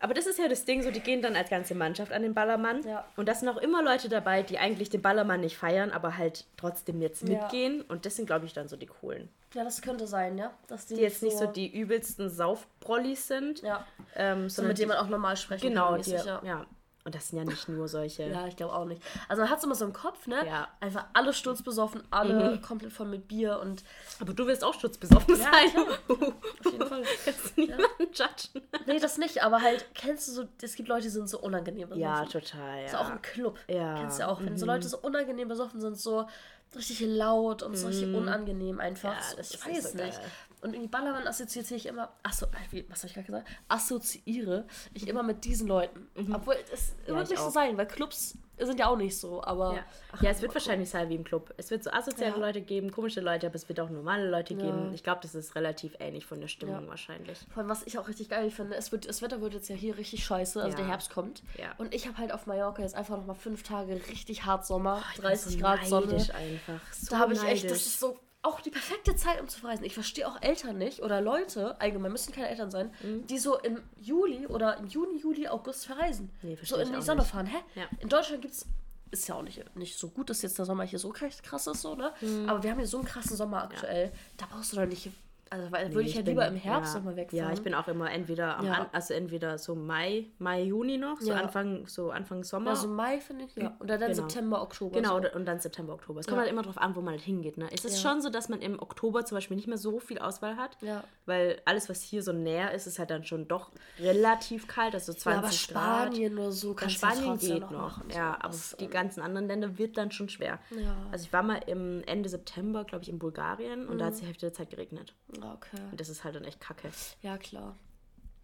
Aber das ist ja das Ding, so die gehen dann als ganze Mannschaft an den Ballermann. Ja. Und da sind auch immer Leute dabei, die eigentlich den Ballermann nicht feiern, aber halt trotzdem jetzt Ja. mitgehen. Und das sind, glaube ich, dann so die coolen. Ja, das könnte sein, ja. Dass die, Die jetzt nicht so die übelsten Saufbrollis sind. Ja, Ähm, so sondern mit denen man auch normal sprechen Genau, kann. mäßig, ja. ja. Und das sind ja nicht nur solche. Ja, ich glaube auch nicht. Also man hat es immer so im Kopf, ne? Ja. Einfach alle sturzbesoffen, alle komplett voll mit Bier und Aber du wirst auch stutzbesoffen Ja, sein. klar. auf jeden Fall. Kannst niemanden judgen. Nee, das nicht, aber halt, kennst du so, es gibt Leute, die sind so unangenehm besoffen. Ja, total. Ja. So auch im Club. Ja. Kennst du ja auch, wenn so Leute so unangenehm besoffen sind, so richtig laut und so richtig unangenehm einfach. Ja, so, das ich weiß so nicht. geil. Und irgendwie Ballermann assoziiere ich immer, achso, wie, was habe ich gerade gesagt? Assoziiere ich immer mit diesen Leuten. Obwohl, es Ja, wird ich nicht so auch. sein, weil Clubs sind ja auch nicht so, aber. Ja. ach, ja, es wird wahrscheinlich sein wie im Club. Es wird so asoziale Ja. Leute geben, komische Leute, aber es wird auch normale Leute Ja. geben. Ich glaube, das ist relativ ähnlich von der Stimmung wahrscheinlich. Vor allem, was ich auch richtig geil finde, es wird, das Wetter wird jetzt ja hier richtig scheiße, also der Herbst kommt. Und ich habe halt auf Mallorca jetzt einfach nochmal fünf Tage richtig hart Sommer, bin 30 so Grad Sonne. einfach. So Da habe ich echt, das ist so auch die perfekte Zeit, um zu verreisen. Ich verstehe auch Eltern nicht oder Leute, allgemein müssen keine Eltern sein, Mhm. die so im Juli oder im Juni, Juli, August verreisen. Nee, so in die Sonne nicht. fahren. Hä? Ja. In Deutschland gibt es, ist ja auch nicht, nicht so gut, dass jetzt der Sommer hier so krass ist, so, ne? Mhm. Aber wir haben hier so einen krassen Sommer aktuell. Da brauchst du doch nicht, also weil, würde ich Nee, halt lieber im Herbst ja, nochmal wegfahren. Ja, ich bin auch immer entweder am Ja. An, also entweder so Mai, Mai, Juni noch, so Ja. Anfang, so Anfang Sommer. Also Mai finde ich, ja. Und dann, Genau. September, Oktober. Genau, so. und dann September, Oktober. Es kommt Ja. halt immer drauf an, wo man halt hingeht. Ne? Es ist Ja. schon so, dass man im Oktober zum Beispiel nicht mehr so viel Auswahl hat. Ja. Weil alles, was hier so näher ist, ist halt dann schon doch relativ kalt, also so 20 Ja, aber Grad. Spanien oder so Ja, du Spanien geht noch machen, so. ja, aber Das, die ähm, ganzen anderen Länder wird dann schon schwer. Ja. Also ich war mal im Ende September, glaube ich, in Bulgarien und da hat Mhm. es die Hälfte der Zeit geregnet. Ja, okay. Und das ist halt dann echt kacke. Ja, klar.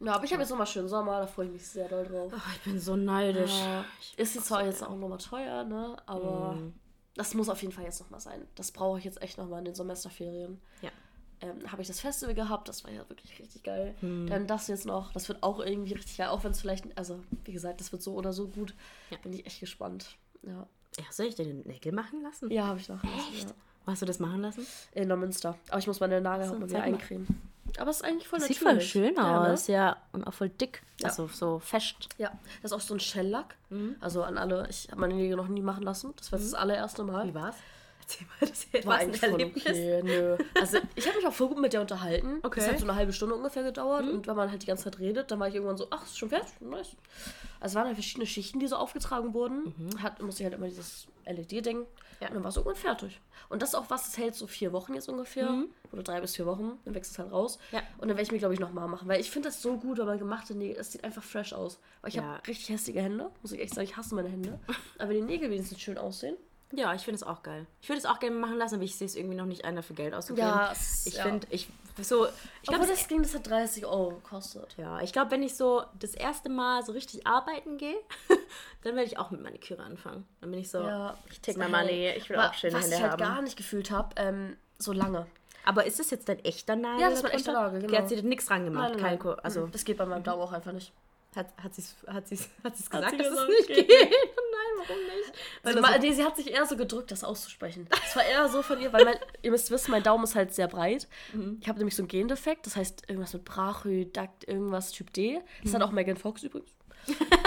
Ja, aber ich habe jetzt nochmal schönen Sommer, da freue ich mich sehr doll drauf. Oh, ich bin so neidisch. Ja, ist jetzt zwar jetzt auch nochmal teuer, ne? Aber Mhm. das muss auf jeden Fall jetzt nochmal sein. Das brauche ich jetzt echt nochmal in den Semesterferien. Ja. Ähm, habe ich das Festival gehabt, das war ja wirklich richtig geil. Mhm. Dann das jetzt noch, das wird auch irgendwie richtig geil, auch wenn es vielleicht, also wie gesagt, das wird so oder so gut. Ja. Bin ich echt gespannt. Ja, Ja, soll ich den Nägel machen lassen? ja habe ich noch. Echt? Ja. Wo hast du das machen lassen? In Neumünster. Aber ich muss meine Nagelhaut wieder mal. eincremen. Aber es ist eigentlich voll Sieht natürlich. voll schön Ja, ne? aus, ja. Und auch voll dick. Ja. Also so fest. Ja, das ist auch so ein Shellack. Mhm. Also an alle, ich habe meine Nägel noch nie machen lassen. Das war jetzt das allererste Mal. Wie war's? Erzähl mal, das War eigentlich voll okay, nö. Also ich habe mich auch voll gut mit der unterhalten. Okay. Das hat so eine halbe Stunde ungefähr gedauert. Und wenn man halt die ganze Zeit redet, dann war ich irgendwann so, ach, ist schon fertig, nice. Also es waren halt verschiedene Schichten, die so aufgetragen wurden. Hat, musste ich halt immer dieses LED-Ding. Ja. Und dann war es irgendwann fertig. Und das ist auch was, das hält so vier Wochen jetzt ungefähr. Oder drei bis vier Wochen. Dann wächst es halt raus. Ja. Und dann werde ich mir, glaube ich, nochmal machen. Weil ich finde das so gut, wenn man gemachte Nägel, es sieht einfach fresh aus. Weil ich Ja. habe richtig hässliche Hände. Muss ich echt sagen, ich hasse meine Hände. Aber wenn die Nägel wenigstens schön aussehen. Ja, ich finde es auch geil. Ich würde es auch gerne machen lassen, aber ich sehe es irgendwie noch nicht einer für Geld auszugeben. Ja, ich ja. finde, ich so, ich Ich glaube, glaube, das Ding, das hat 30 Euro gekostet. ja, ich glaube, wenn ich so das erste Mal so richtig arbeiten gehe, dann werde ich auch mit Maniküre anfangen. Dann bin ich so, Ja, ich take my money, ich will auch schöne Was Hände ich halt haben. gar nicht gefühlt habe, ähm, so lange. Aber ist das jetzt dein echter Nagel? Ja, das ist mein echter Nagel, genau. hat sie da nichts dran gemacht? Nein, Kein nein, Ko- also das geht bei meinem Daumen auch einfach nicht. hat, hat sie es hat sie's, hat sie's Hat gesagt, sie dass gesagt, es nicht geht geht? Warum nicht? Sie, das so- nee, sie hat sich eher so gedrückt, das auszusprechen. Es war eher so von ihr, weil mein, ihr müsst wissen, mein Daumen ist halt sehr breit. Mhm. Ich habe nämlich so einen Gendefekt, das heißt irgendwas mit Brachydakt, irgendwas Typ D. Das Mhm. hat auch Megan Fox übrigens.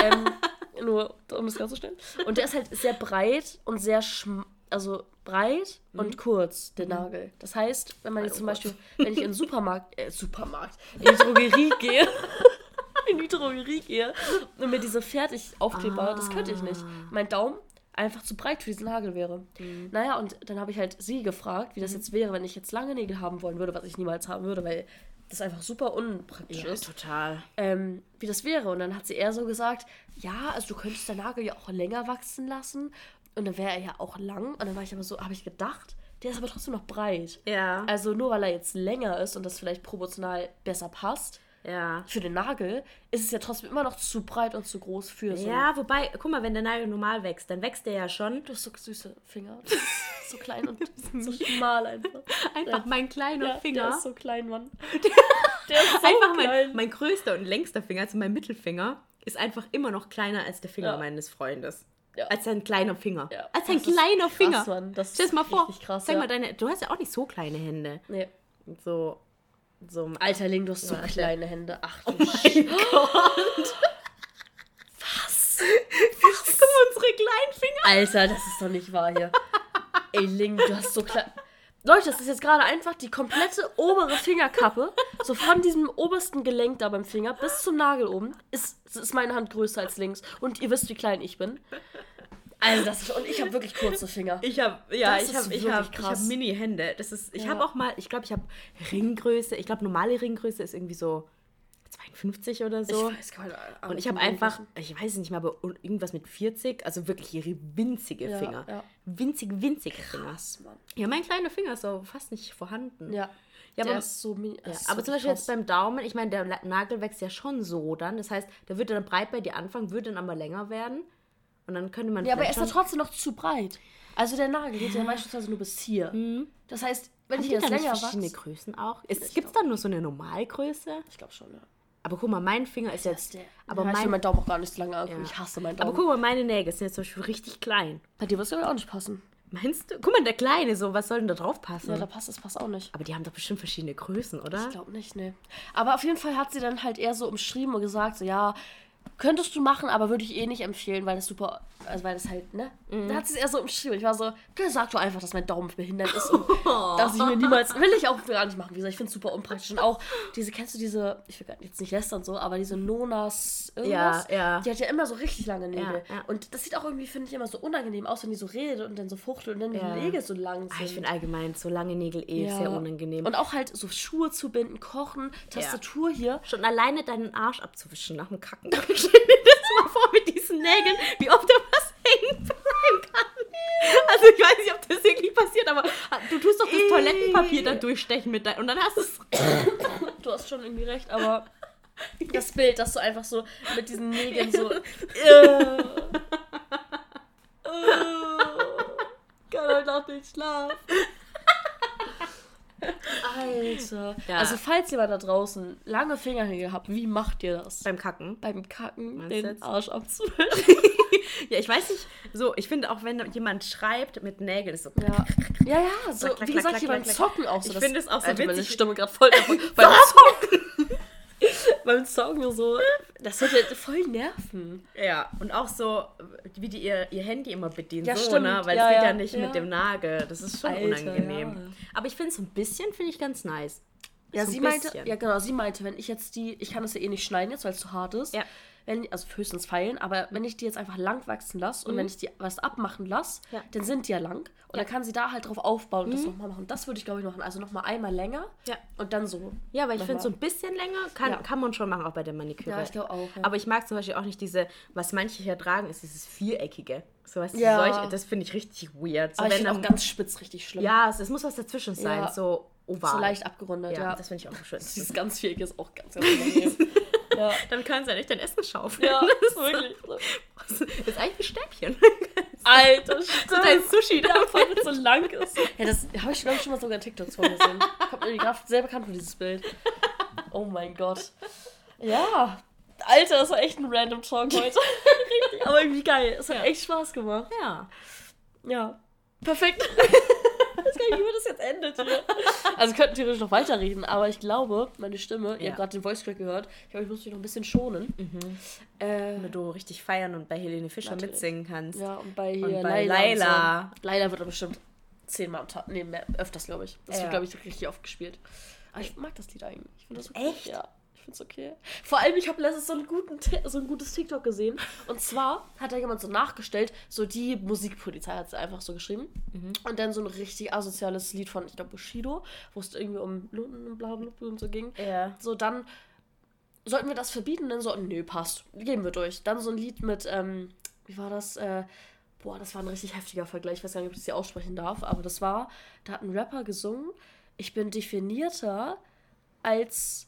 ähm, nur um das klarzustellen. Und der ist halt sehr breit und sehr schm also breit und kurz, der Nagel. Das heißt, wenn man jetzt zum Beispiel, wenn ich in den Supermarkt, äh, Supermarkt, in die Drogerie gehe, in gehe und mir diese fertig Aufkleber, das könnte ich nicht. Mein Daumen einfach zu breit für diesen Nagel wäre. Naja, und dann habe ich halt sie gefragt, wie das jetzt wäre, wenn ich jetzt lange Nägel haben wollen würde, was ich niemals haben würde, weil das einfach super unpraktisch ja, ist total. ähm, wie das wäre. Und dann hat sie eher so gesagt, ja, also du könntest den Nagel ja auch länger wachsen lassen. Und dann wäre er ja auch lang. Und dann war ich aber so, habe ich gedacht, der ist aber trotzdem noch breit. Ja. Also nur weil er jetzt länger ist und das vielleicht proportional besser passt, Ja. für den Nagel, ist es ja trotzdem immer noch zu breit und zu groß für so. Ja, wobei, guck mal, wenn der Nagel normal wächst, dann wächst der ja schon. Du hast so süße Finger. So klein und so schmal einfach. Einfach mein kleiner Ja, Finger. Der ist so klein, Mann. Der ist so einfach mein, klein. mein größter und längster Finger, also mein Mittelfinger, ist einfach immer noch kleiner als der Finger Ja. meines Freundes. Ja. Als ein kleiner Finger. Ja, Als ein das ist kleiner krass, Finger. Mann. Das Stell dir ist mal vor. krass, Sag mal, deine, du hast ja auch nicht so kleine Hände. Nee. So. So Alter, Ling, du hast so kleine Hände. Ach du mein Gott. Was? Guck mal, unsere kleinen Finger. Alter, das ist doch nicht wahr hier. Ey, Ling, du hast so klein. Leute, das ist jetzt gerade einfach die komplette obere Fingerkappe, so von diesem obersten Gelenk da beim Finger bis zum Nagel oben, ist, ist meine Hand größer als links. Und ihr wisst, wie klein ich bin. Also das ist, und ich habe wirklich kurze Finger. Ich habe ja, Das ich habe ich habe habe Mini Hände. Das ist ich Ja. habe auch mal, ich glaube, ich habe Ringgröße. Ich glaube, normale Ringgröße ist irgendwie so 52 oder so. Ich weiß gar nicht. und ich habe einfach, ich weiß nicht mal, aber irgendwas mit 40, also wirklich winzige Ja, Finger. ja. Winzig, winzige Finger. Krass, Mann. Ja, mein kleiner Finger ist so fast nicht vorhanden. Ja. Ja, der aber- so. Ja, ist aber so zum Beispiel krass. jetzt beim Daumen, ich meine, der Nagel wächst ja schon so dann. Das heißt, der wird dann breit bei dir anfangen, würde dann aber länger werden. Und dann könnte man Ja, aber er ist ja trotzdem noch zu breit. Also der Nagel geht ja beispielsweise nur bis hier. Das heißt, wenn Haben ich jetzt länger verschiedene wachse... Größen auch? Es Ich gibt dann nur so eine Normalgröße. Ich glaube schon, ja. Aber guck mal, mein Finger ist jetzt. Aber Aber ja, ich will mein, meinen Daumen auch gar nicht so lange angucken. Ja. Ich hasse meinen aber Daumen. guck mal, meine Nägel sind jetzt zum Beispiel richtig klein. Bei dir wird es auch nicht passen. Meinst du? Guck mal, der kleine, so, was soll denn da drauf passen? Ja, da passt das passt auch nicht. aber die haben doch bestimmt verschiedene Größen, oder? Ich glaube nicht, ne. Aber auf jeden Fall hat sie dann halt eher so umschrieben und gesagt, so ja, könntest du machen, aber würde ich eh nicht empfehlen, weil das super, also weil das halt, ne? Mhm. Da hat sie es eher so umschrieben. Ich war so, okay, sag doch einfach, dass mein Daumen behindert ist und dass ich mir niemals, will ich auch gar nicht machen. Wie gesagt, ich finde es super unpraktisch. Und auch diese, kennst du diese, ich will jetzt nicht lästern so, aber diese Nonas irgendwas? Ja, ja. Die hat ja immer so richtig lange Nägel. Ja, ja. Und das sieht auch irgendwie, finde ich, immer so unangenehm aus, wenn die so redet und dann so fuchtelt und dann Ja. die Nägel so lang Ah, sind. ich finde allgemein so lange Nägel eh sehr unangenehm. Und auch halt so Schuhe zu binden, kochen, Tastatur hier. Schon alleine deinen Arsch abzuwischen nach dem Kacken. Stell dir das mal vor mit diesen Nägeln, wie oft da was hängen bleiben kann. Also ich weiß nicht, ob das wirklich passiert, aber du tust doch das. Toilettenpapier da durchstechen mit dein und dann hast du es. Du hast schon irgendwie recht, aber das Bild, dass du einfach so mit diesen Nägeln so. äh, Kann heute Nacht nicht schlafen. Alter. Ja. Also, falls jemand da draußen lange Fingernägel habt, wie macht ihr das? Beim Kacken. Beim Kacken Meinst den jetzt? Arsch abzuwischen. Ja, ich weiß nicht. So, ich finde auch, wenn jemand schreibt mit Nägeln, ist so. Ja. ja, ja, so Klack, wie klack, gesagt, hier beim Zocken auch so. Ich finde es auch so Alter, meine witzig. Stimme gerade voll. beim Zocken. beim Zocken so. Das ja voll nerven. Ja, und auch so, wie die ihr, ihr Handy immer bedienen. Ja, so, stimmt. Ne? Weil Ja, es geht ja, ja, nicht ja. mit dem Nagel. Das ist schon Alter, unangenehm. Aber ich finde es so ein bisschen, finde ich ganz nice. Ja, So sie meinte, ja genau, sie meinte, wenn ich jetzt die, ich kann das ja eh nicht schneiden jetzt, weil es zu hart ist. Ja. Wenn, also höchstens feilen, aber wenn ich die jetzt einfach lang wachsen lasse und wenn ich die was abmachen lasse, Mhm. Ja. dann sind die ja lang. Und dann kann sie da halt drauf aufbauen und das nochmal machen. Das würde ich, glaube ich, machen. Also nochmal einmal länger Ja. und dann so. Ja, weil ich finde, so ein bisschen länger kann, Ja. kann man schon machen, auch bei der Maniküre. Ja, ich glaube auch. Ja. Aber ich mag zum Beispiel auch nicht diese, was manche hier tragen, ist dieses Viereckige. So was, Ja. solche, das finde ich richtig weird. So, aber ich wenn finde auch ganz spitz richtig schlimm. ja, es, es muss was dazwischen sein, Ja. so oval. So leicht abgerundet, Ja, ja. das finde ich auch schön. Dieses ganz viereckige ist auch ganz, ganz. ja. Dann können sie ja nicht dein Essen schaufeln. ja, Das ist, wirklich. das ist eigentlich ein Stäbchen. Alter, so dein Sushi da. Ja, voll, so lang ist. Ja, das habe ich, glaube ich, schon mal sogar in TikToks von gesehen. Kommt mir gerade sehr bekannt vor, dieses Bild. Oh mein Gott. Ja. Alter, das war echt ein random Talk heute. Richtig, aber irgendwie geil. Es hat echt Spaß gemacht. Ja. Ja. Perfekt. Ich weiß gar nicht, wie das jetzt endet hier. Also wir könnten theoretisch noch weiterreden, aber ich glaube, meine Stimme, ihr Ja. habt gerade den Voice Crack gehört, ich glaube, ich muss mich noch ein bisschen schonen. Äh, Wenn du richtig feiern und bei Helene Fischer Natürlich. mitsingen kannst. ja, und bei Und bei Laila. So. Laila wird er bestimmt zehnmal am Tag, nee, mehr, öfters, glaube ich. Das Ja. wird, glaube ich, richtig oft gespielt. Aber ich mag das Lied eigentlich. Ich finde das okay. Echt? Ja, ich finde es okay. Vor allem, ich habe letztens so, einen guten, so ein gutes TikTok gesehen. Und zwar hat da jemand so nachgestellt, so die Musikpolizei hat es einfach so geschrieben. Mhm. Und dann so ein richtig asoziales Lied von, ich glaube, Bushido, wo es irgendwie um Lunden und bla bla bla und so ging. Ja. So, dann sollten wir das verbieten? Dann so, nö, passt. Gehen wir durch. Dann so ein Lied mit, ähm, wie war das? Äh, boah, das war ein richtig heftiger Vergleich. Ich weiß gar nicht, ob ich das hier aussprechen darf, aber das war, da hat ein Rapper gesungen, ich bin definierter als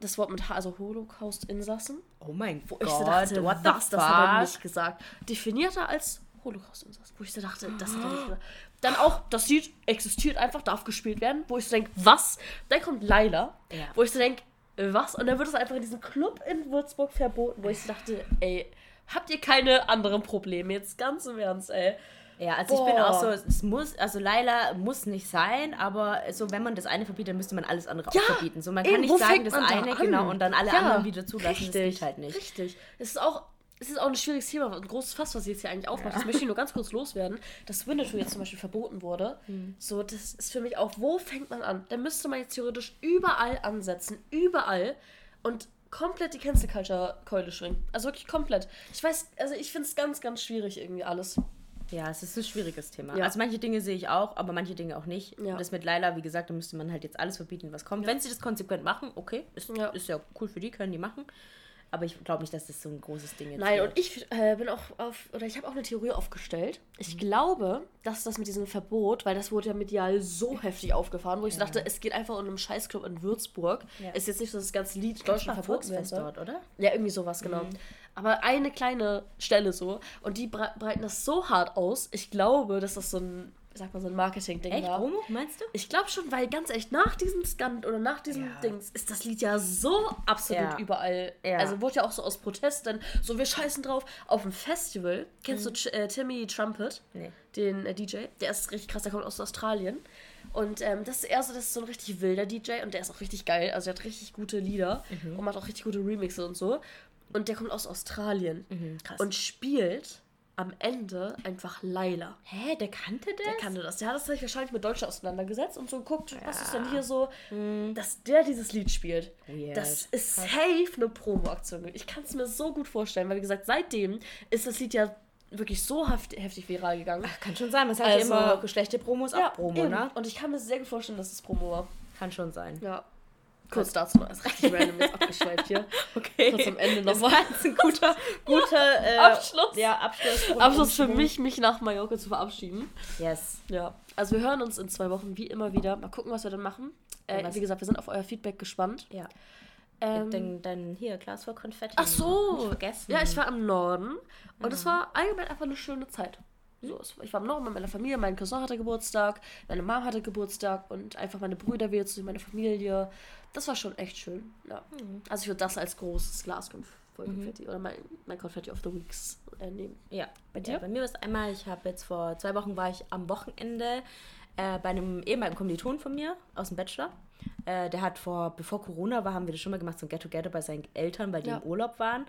das Wort mit H, also Holocaust-Insassen. Oh mein Gott, ich so dachte, what the was, das hat er fuck? nicht gesagt. Definierter als Holocaust-Insassen. Wo ich so dachte, das hat er nicht gesagt. Dann auch, das Lied existiert einfach, darf gespielt werden. Wo ich so denke, was? Dann kommt Laila. Ja. Wo ich so denke, was? Und dann wird es einfach in diesem Club in Würzburg verboten. Wo ich so dachte, ey, habt ihr keine anderen Probleme? Jetzt ganz im Ernst, ey. Ja, also ich bin Boah. auch so, es muss, also Laila muss nicht sein, aber so, wenn man das eine verbietet, dann müsste man alles andere Ja, auch verbieten. So, man kann eben, nicht sagen, das da eine, an? genau, und dann alle Ja, anderen wieder zulassen, das richtig, geht halt nicht. Richtig. Es ist auch, es ist auch ein schwieriges Thema, ein großes Fass, was ich jetzt hier eigentlich aufmache. Das möchte ich nur ganz kurz loswerden. Dass Winnetou jetzt zum Beispiel verboten wurde. So, das ist für mich auch, wo fängt man an? Da müsste man jetzt theoretisch überall ansetzen. Überall. Und komplett die Cancel Culture Keule schwingen. Also wirklich komplett. Ich weiß, also ich finde es ganz, ganz schwierig irgendwie alles. Ja, es ist ein schwieriges Thema. Ja. Also manche Dinge sehe ich auch, aber manche Dinge auch nicht. Ja. Und das mit Laila, wie gesagt, da müsste man halt jetzt alles verbieten, was kommt. Wenn sie das konsequent machen, okay, ist Ja. ist ja cool für die, können die machen. Aber ich glaube nicht, dass das so ein großes Ding jetzt Nein, wird. und ich äh, bin auch auf, oder ich habe auch eine Theorie aufgestellt. Ich glaube, dass das mit diesem Verbot, weil das wurde ja medial so heftig aufgefahren, wo ich so dachte, es geht einfach um einen Scheißclub in Würzburg. Ja. Ist jetzt nicht so, das ganze Lied Volksfest wird. dort, oder? Ja, irgendwie sowas, genau. Aber eine kleine Stelle so. Und die bre breiten das so hart aus. Ich glaube, dass das so ein, sag mal, so ein Marketing-Ding Echt? war. Promo, meinst du? Ich glaube schon, weil ganz ehrlich, nach diesem Skand oder nach diesem Ja. Dings ist das Lied ja so absolut Ja. überall. Ja. Also wurde ja auch so aus Protest dann so, wir scheißen drauf. Auf dem Festival, kennst du Ch- äh, Timmy Trumpet, Nee. den äh, DJ? Der ist richtig krass, der kommt aus Australien. Und ähm, das ist eher so, das ist so ein richtig wilder DJ und der ist auch richtig geil. Also der hat richtig gute Lieder und macht auch richtig gute Remixe und so. Und der kommt aus Australien krass. und spielt am Ende einfach Laila. Hä, der kannte das? Der kannte das. Der hat das sich wahrscheinlich mit Deutschland auseinandergesetzt und so geguckt, was ist denn Ja. hier so, dass der dieses Lied spielt. Weird. Das ist safe eine Promo-Aktion. Ich kann es mir so gut vorstellen, weil wie gesagt, seitdem ist das Lied ja wirklich so heftig, heftig viral gegangen. Kann schon sein, man sagt Also- ja immer, schlechte Promos auch Promo, eben. ne? Und ich kann mir sehr gut vorstellen, dass es Promo war. Kann schon sein. Ja. Kurz dazu noch. Das ist richtig random jetzt abgeschweift hier. Okay. Kurz am Ende Das nochmal. war jetzt ein guter, guter äh, Abschluss. Ja, Abschluss. Abschluss ums für mich, mich nach Mallorca zu verabschieden. Yes. Ja. Also wir hören uns in zwei Wochen wie immer wieder. Mal gucken, was wir dann machen. Äh, wie gesagt, wir sind auf euer Feedback gespannt. Ja. Ähm, Dann, dann hier, Glas voll Konfetti. Ach so. Vergessen. Ja, ich war im Norden und es war allgemein einfach eine schöne Zeit. So, ich war Norden mit meiner Familie, mein Cousin hatte Geburtstag, meine Mom hatte Geburtstag und einfach meine Brüder wieder zu meine Familie. Das war schon echt schön. Ja. Also ich würde das als großes Glas voll Konfetti oder mein, mein Confetti of the Weeks äh, nehmen. Ja, Bei Ja, dir? bei mir war es einmal, ich habe jetzt vor zwei Wochen war ich am Wochenende äh, bei einem ehemaligen Kommiliton von mir aus dem Bachelor. Äh, der hat vor, bevor Corona war, haben wir das schon mal gemacht, so ein Get-Together bei seinen Eltern, weil die Ja. im Urlaub waren.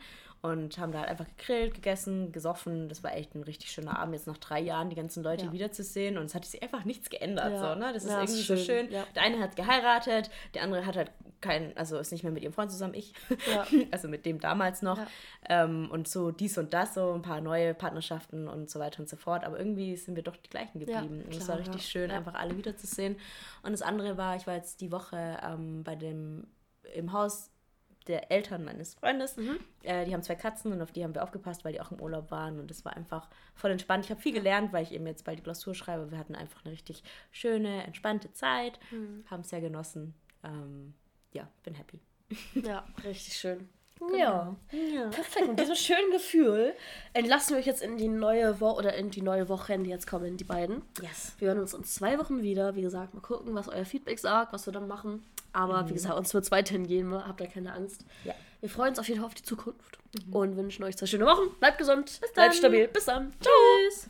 Und haben da halt einfach gegrillt, gegessen, gesoffen. Das war echt ein richtig schöner Abend, jetzt nach drei Jahren die ganzen Leute Ja. wiederzusehen. Und es hat sich einfach nichts geändert. Ja. So, ne? Das ist Ja, irgendwie so schön, schön. ja. Der eine hat geheiratet, der andere hat halt kein, also ist nicht mehr mit ihrem Freund zusammen, ich. Also mit dem damals noch. Ähm, und so dies und das, so ein paar neue Partnerschaften und so weiter und so fort. Aber irgendwie sind wir doch die gleichen geblieben. und es war richtig schön, einfach alle wiederzusehen. Und das andere war, ich war jetzt die Woche ähm, bei dem, im Haus der Eltern meines Freundes. Mhm. Äh, die haben zwei Katzen und auf die haben wir aufgepasst, weil die auch im Urlaub waren. Und es war einfach voll entspannt. Ich habe viel gelernt, weil ich eben jetzt bald die Klausur schreibe. Wir hatten einfach eine richtig schöne, entspannte Zeit, Mhm. haben es sehr genossen. Ähm, ja, bin happy. Ja, richtig schön. Ja. Ja. Perfekt. Mit diesem schönen Gefühl entlassen wir euch jetzt in die neue Woche oder in die neue Woche, die jetzt kommen, die beiden. Yes. Wir hören uns in zwei Wochen wieder. Wie gesagt, mal gucken, was euer Feedback sagt, was wir dann machen. Aber wie gesagt, uns wird es weiterhin gehen. Habt da keine Angst. Ja. Wir freuen uns auf jeden Fall auf die Zukunft und wünschen euch zwei schöne Wochen. Bleibt gesund, bleibt stabil. Bis dann. Tschüss.